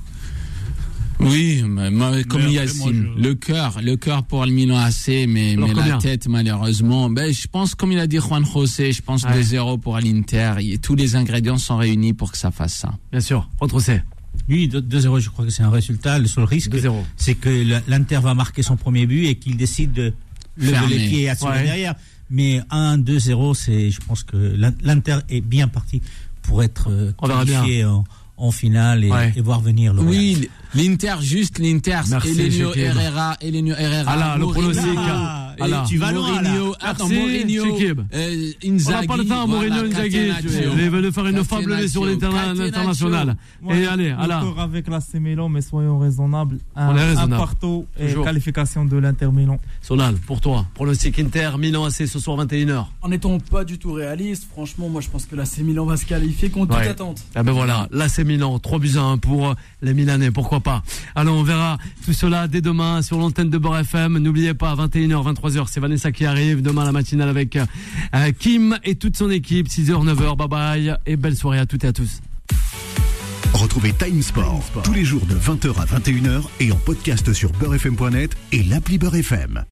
Oui, mais moi, comme après, Yacine, je- le cœur, le cœur pour le Milan AC, mais, Alors mais la tête, malheureusement, ben, je pense, comme il a dit Juan José, je pense Ouais. 2-0 pour l'Inter. Tous les ingrédients sont réunis pour que ça fasse ça. Bien sûr, Juan Trocé, Oui, 2-0, je crois que c'est un résultat. Le seul risque, 2-0. c'est que l'Inter va marquer son premier but et qu'il décide de lever les pieds et assurer Ouais. derrière. Mais 1-2-0, c'est, je pense que l'In- l'Inter est bien parti pour être euh, On qualifié en, en finale et, Ouais. et voir venir le. Oui, L'Inter, juste l'Inter. Merci, Elenio. Herrera, Elenio Herrera. Ah là, le pronostic. Ah, Ah là. tu vas loin. Mourinho, attends, Mourinho, euh, On n'a Inzaghi. pas le temps, Mourinho Inzaghi. Il veut faire une fable sur l'international. Et allez, alors. d'accord avec l'AC Milan, mais soyons raisonnables. On est raisonnable. un partout et qualification de l'Inter Milan. Sonal, pour toi, pronostic Inter, Milan AC ce soir 21h. En n'étant pas du tout réaliste, franchement, moi je pense que la C Milan va se qualifier contre toute attente. Ah ben voilà, là c'est Milan, 3 buts à 1 pour les Milanais, pourquoi pas. Alors on verra tout cela dès demain sur l'antenne de Bord FM. N'oubliez pas, 21h, 23h, c'est Vanessa qui arrive. Demain la matinale avec euh, Kim et toute son équipe, 6h, 9h, bye bye et belle soirée à toutes et à tous. Retrouvez Time Sport tous les jours de 20h à 21h et en podcast sur beurrefm.net et l'appli Beurre FM.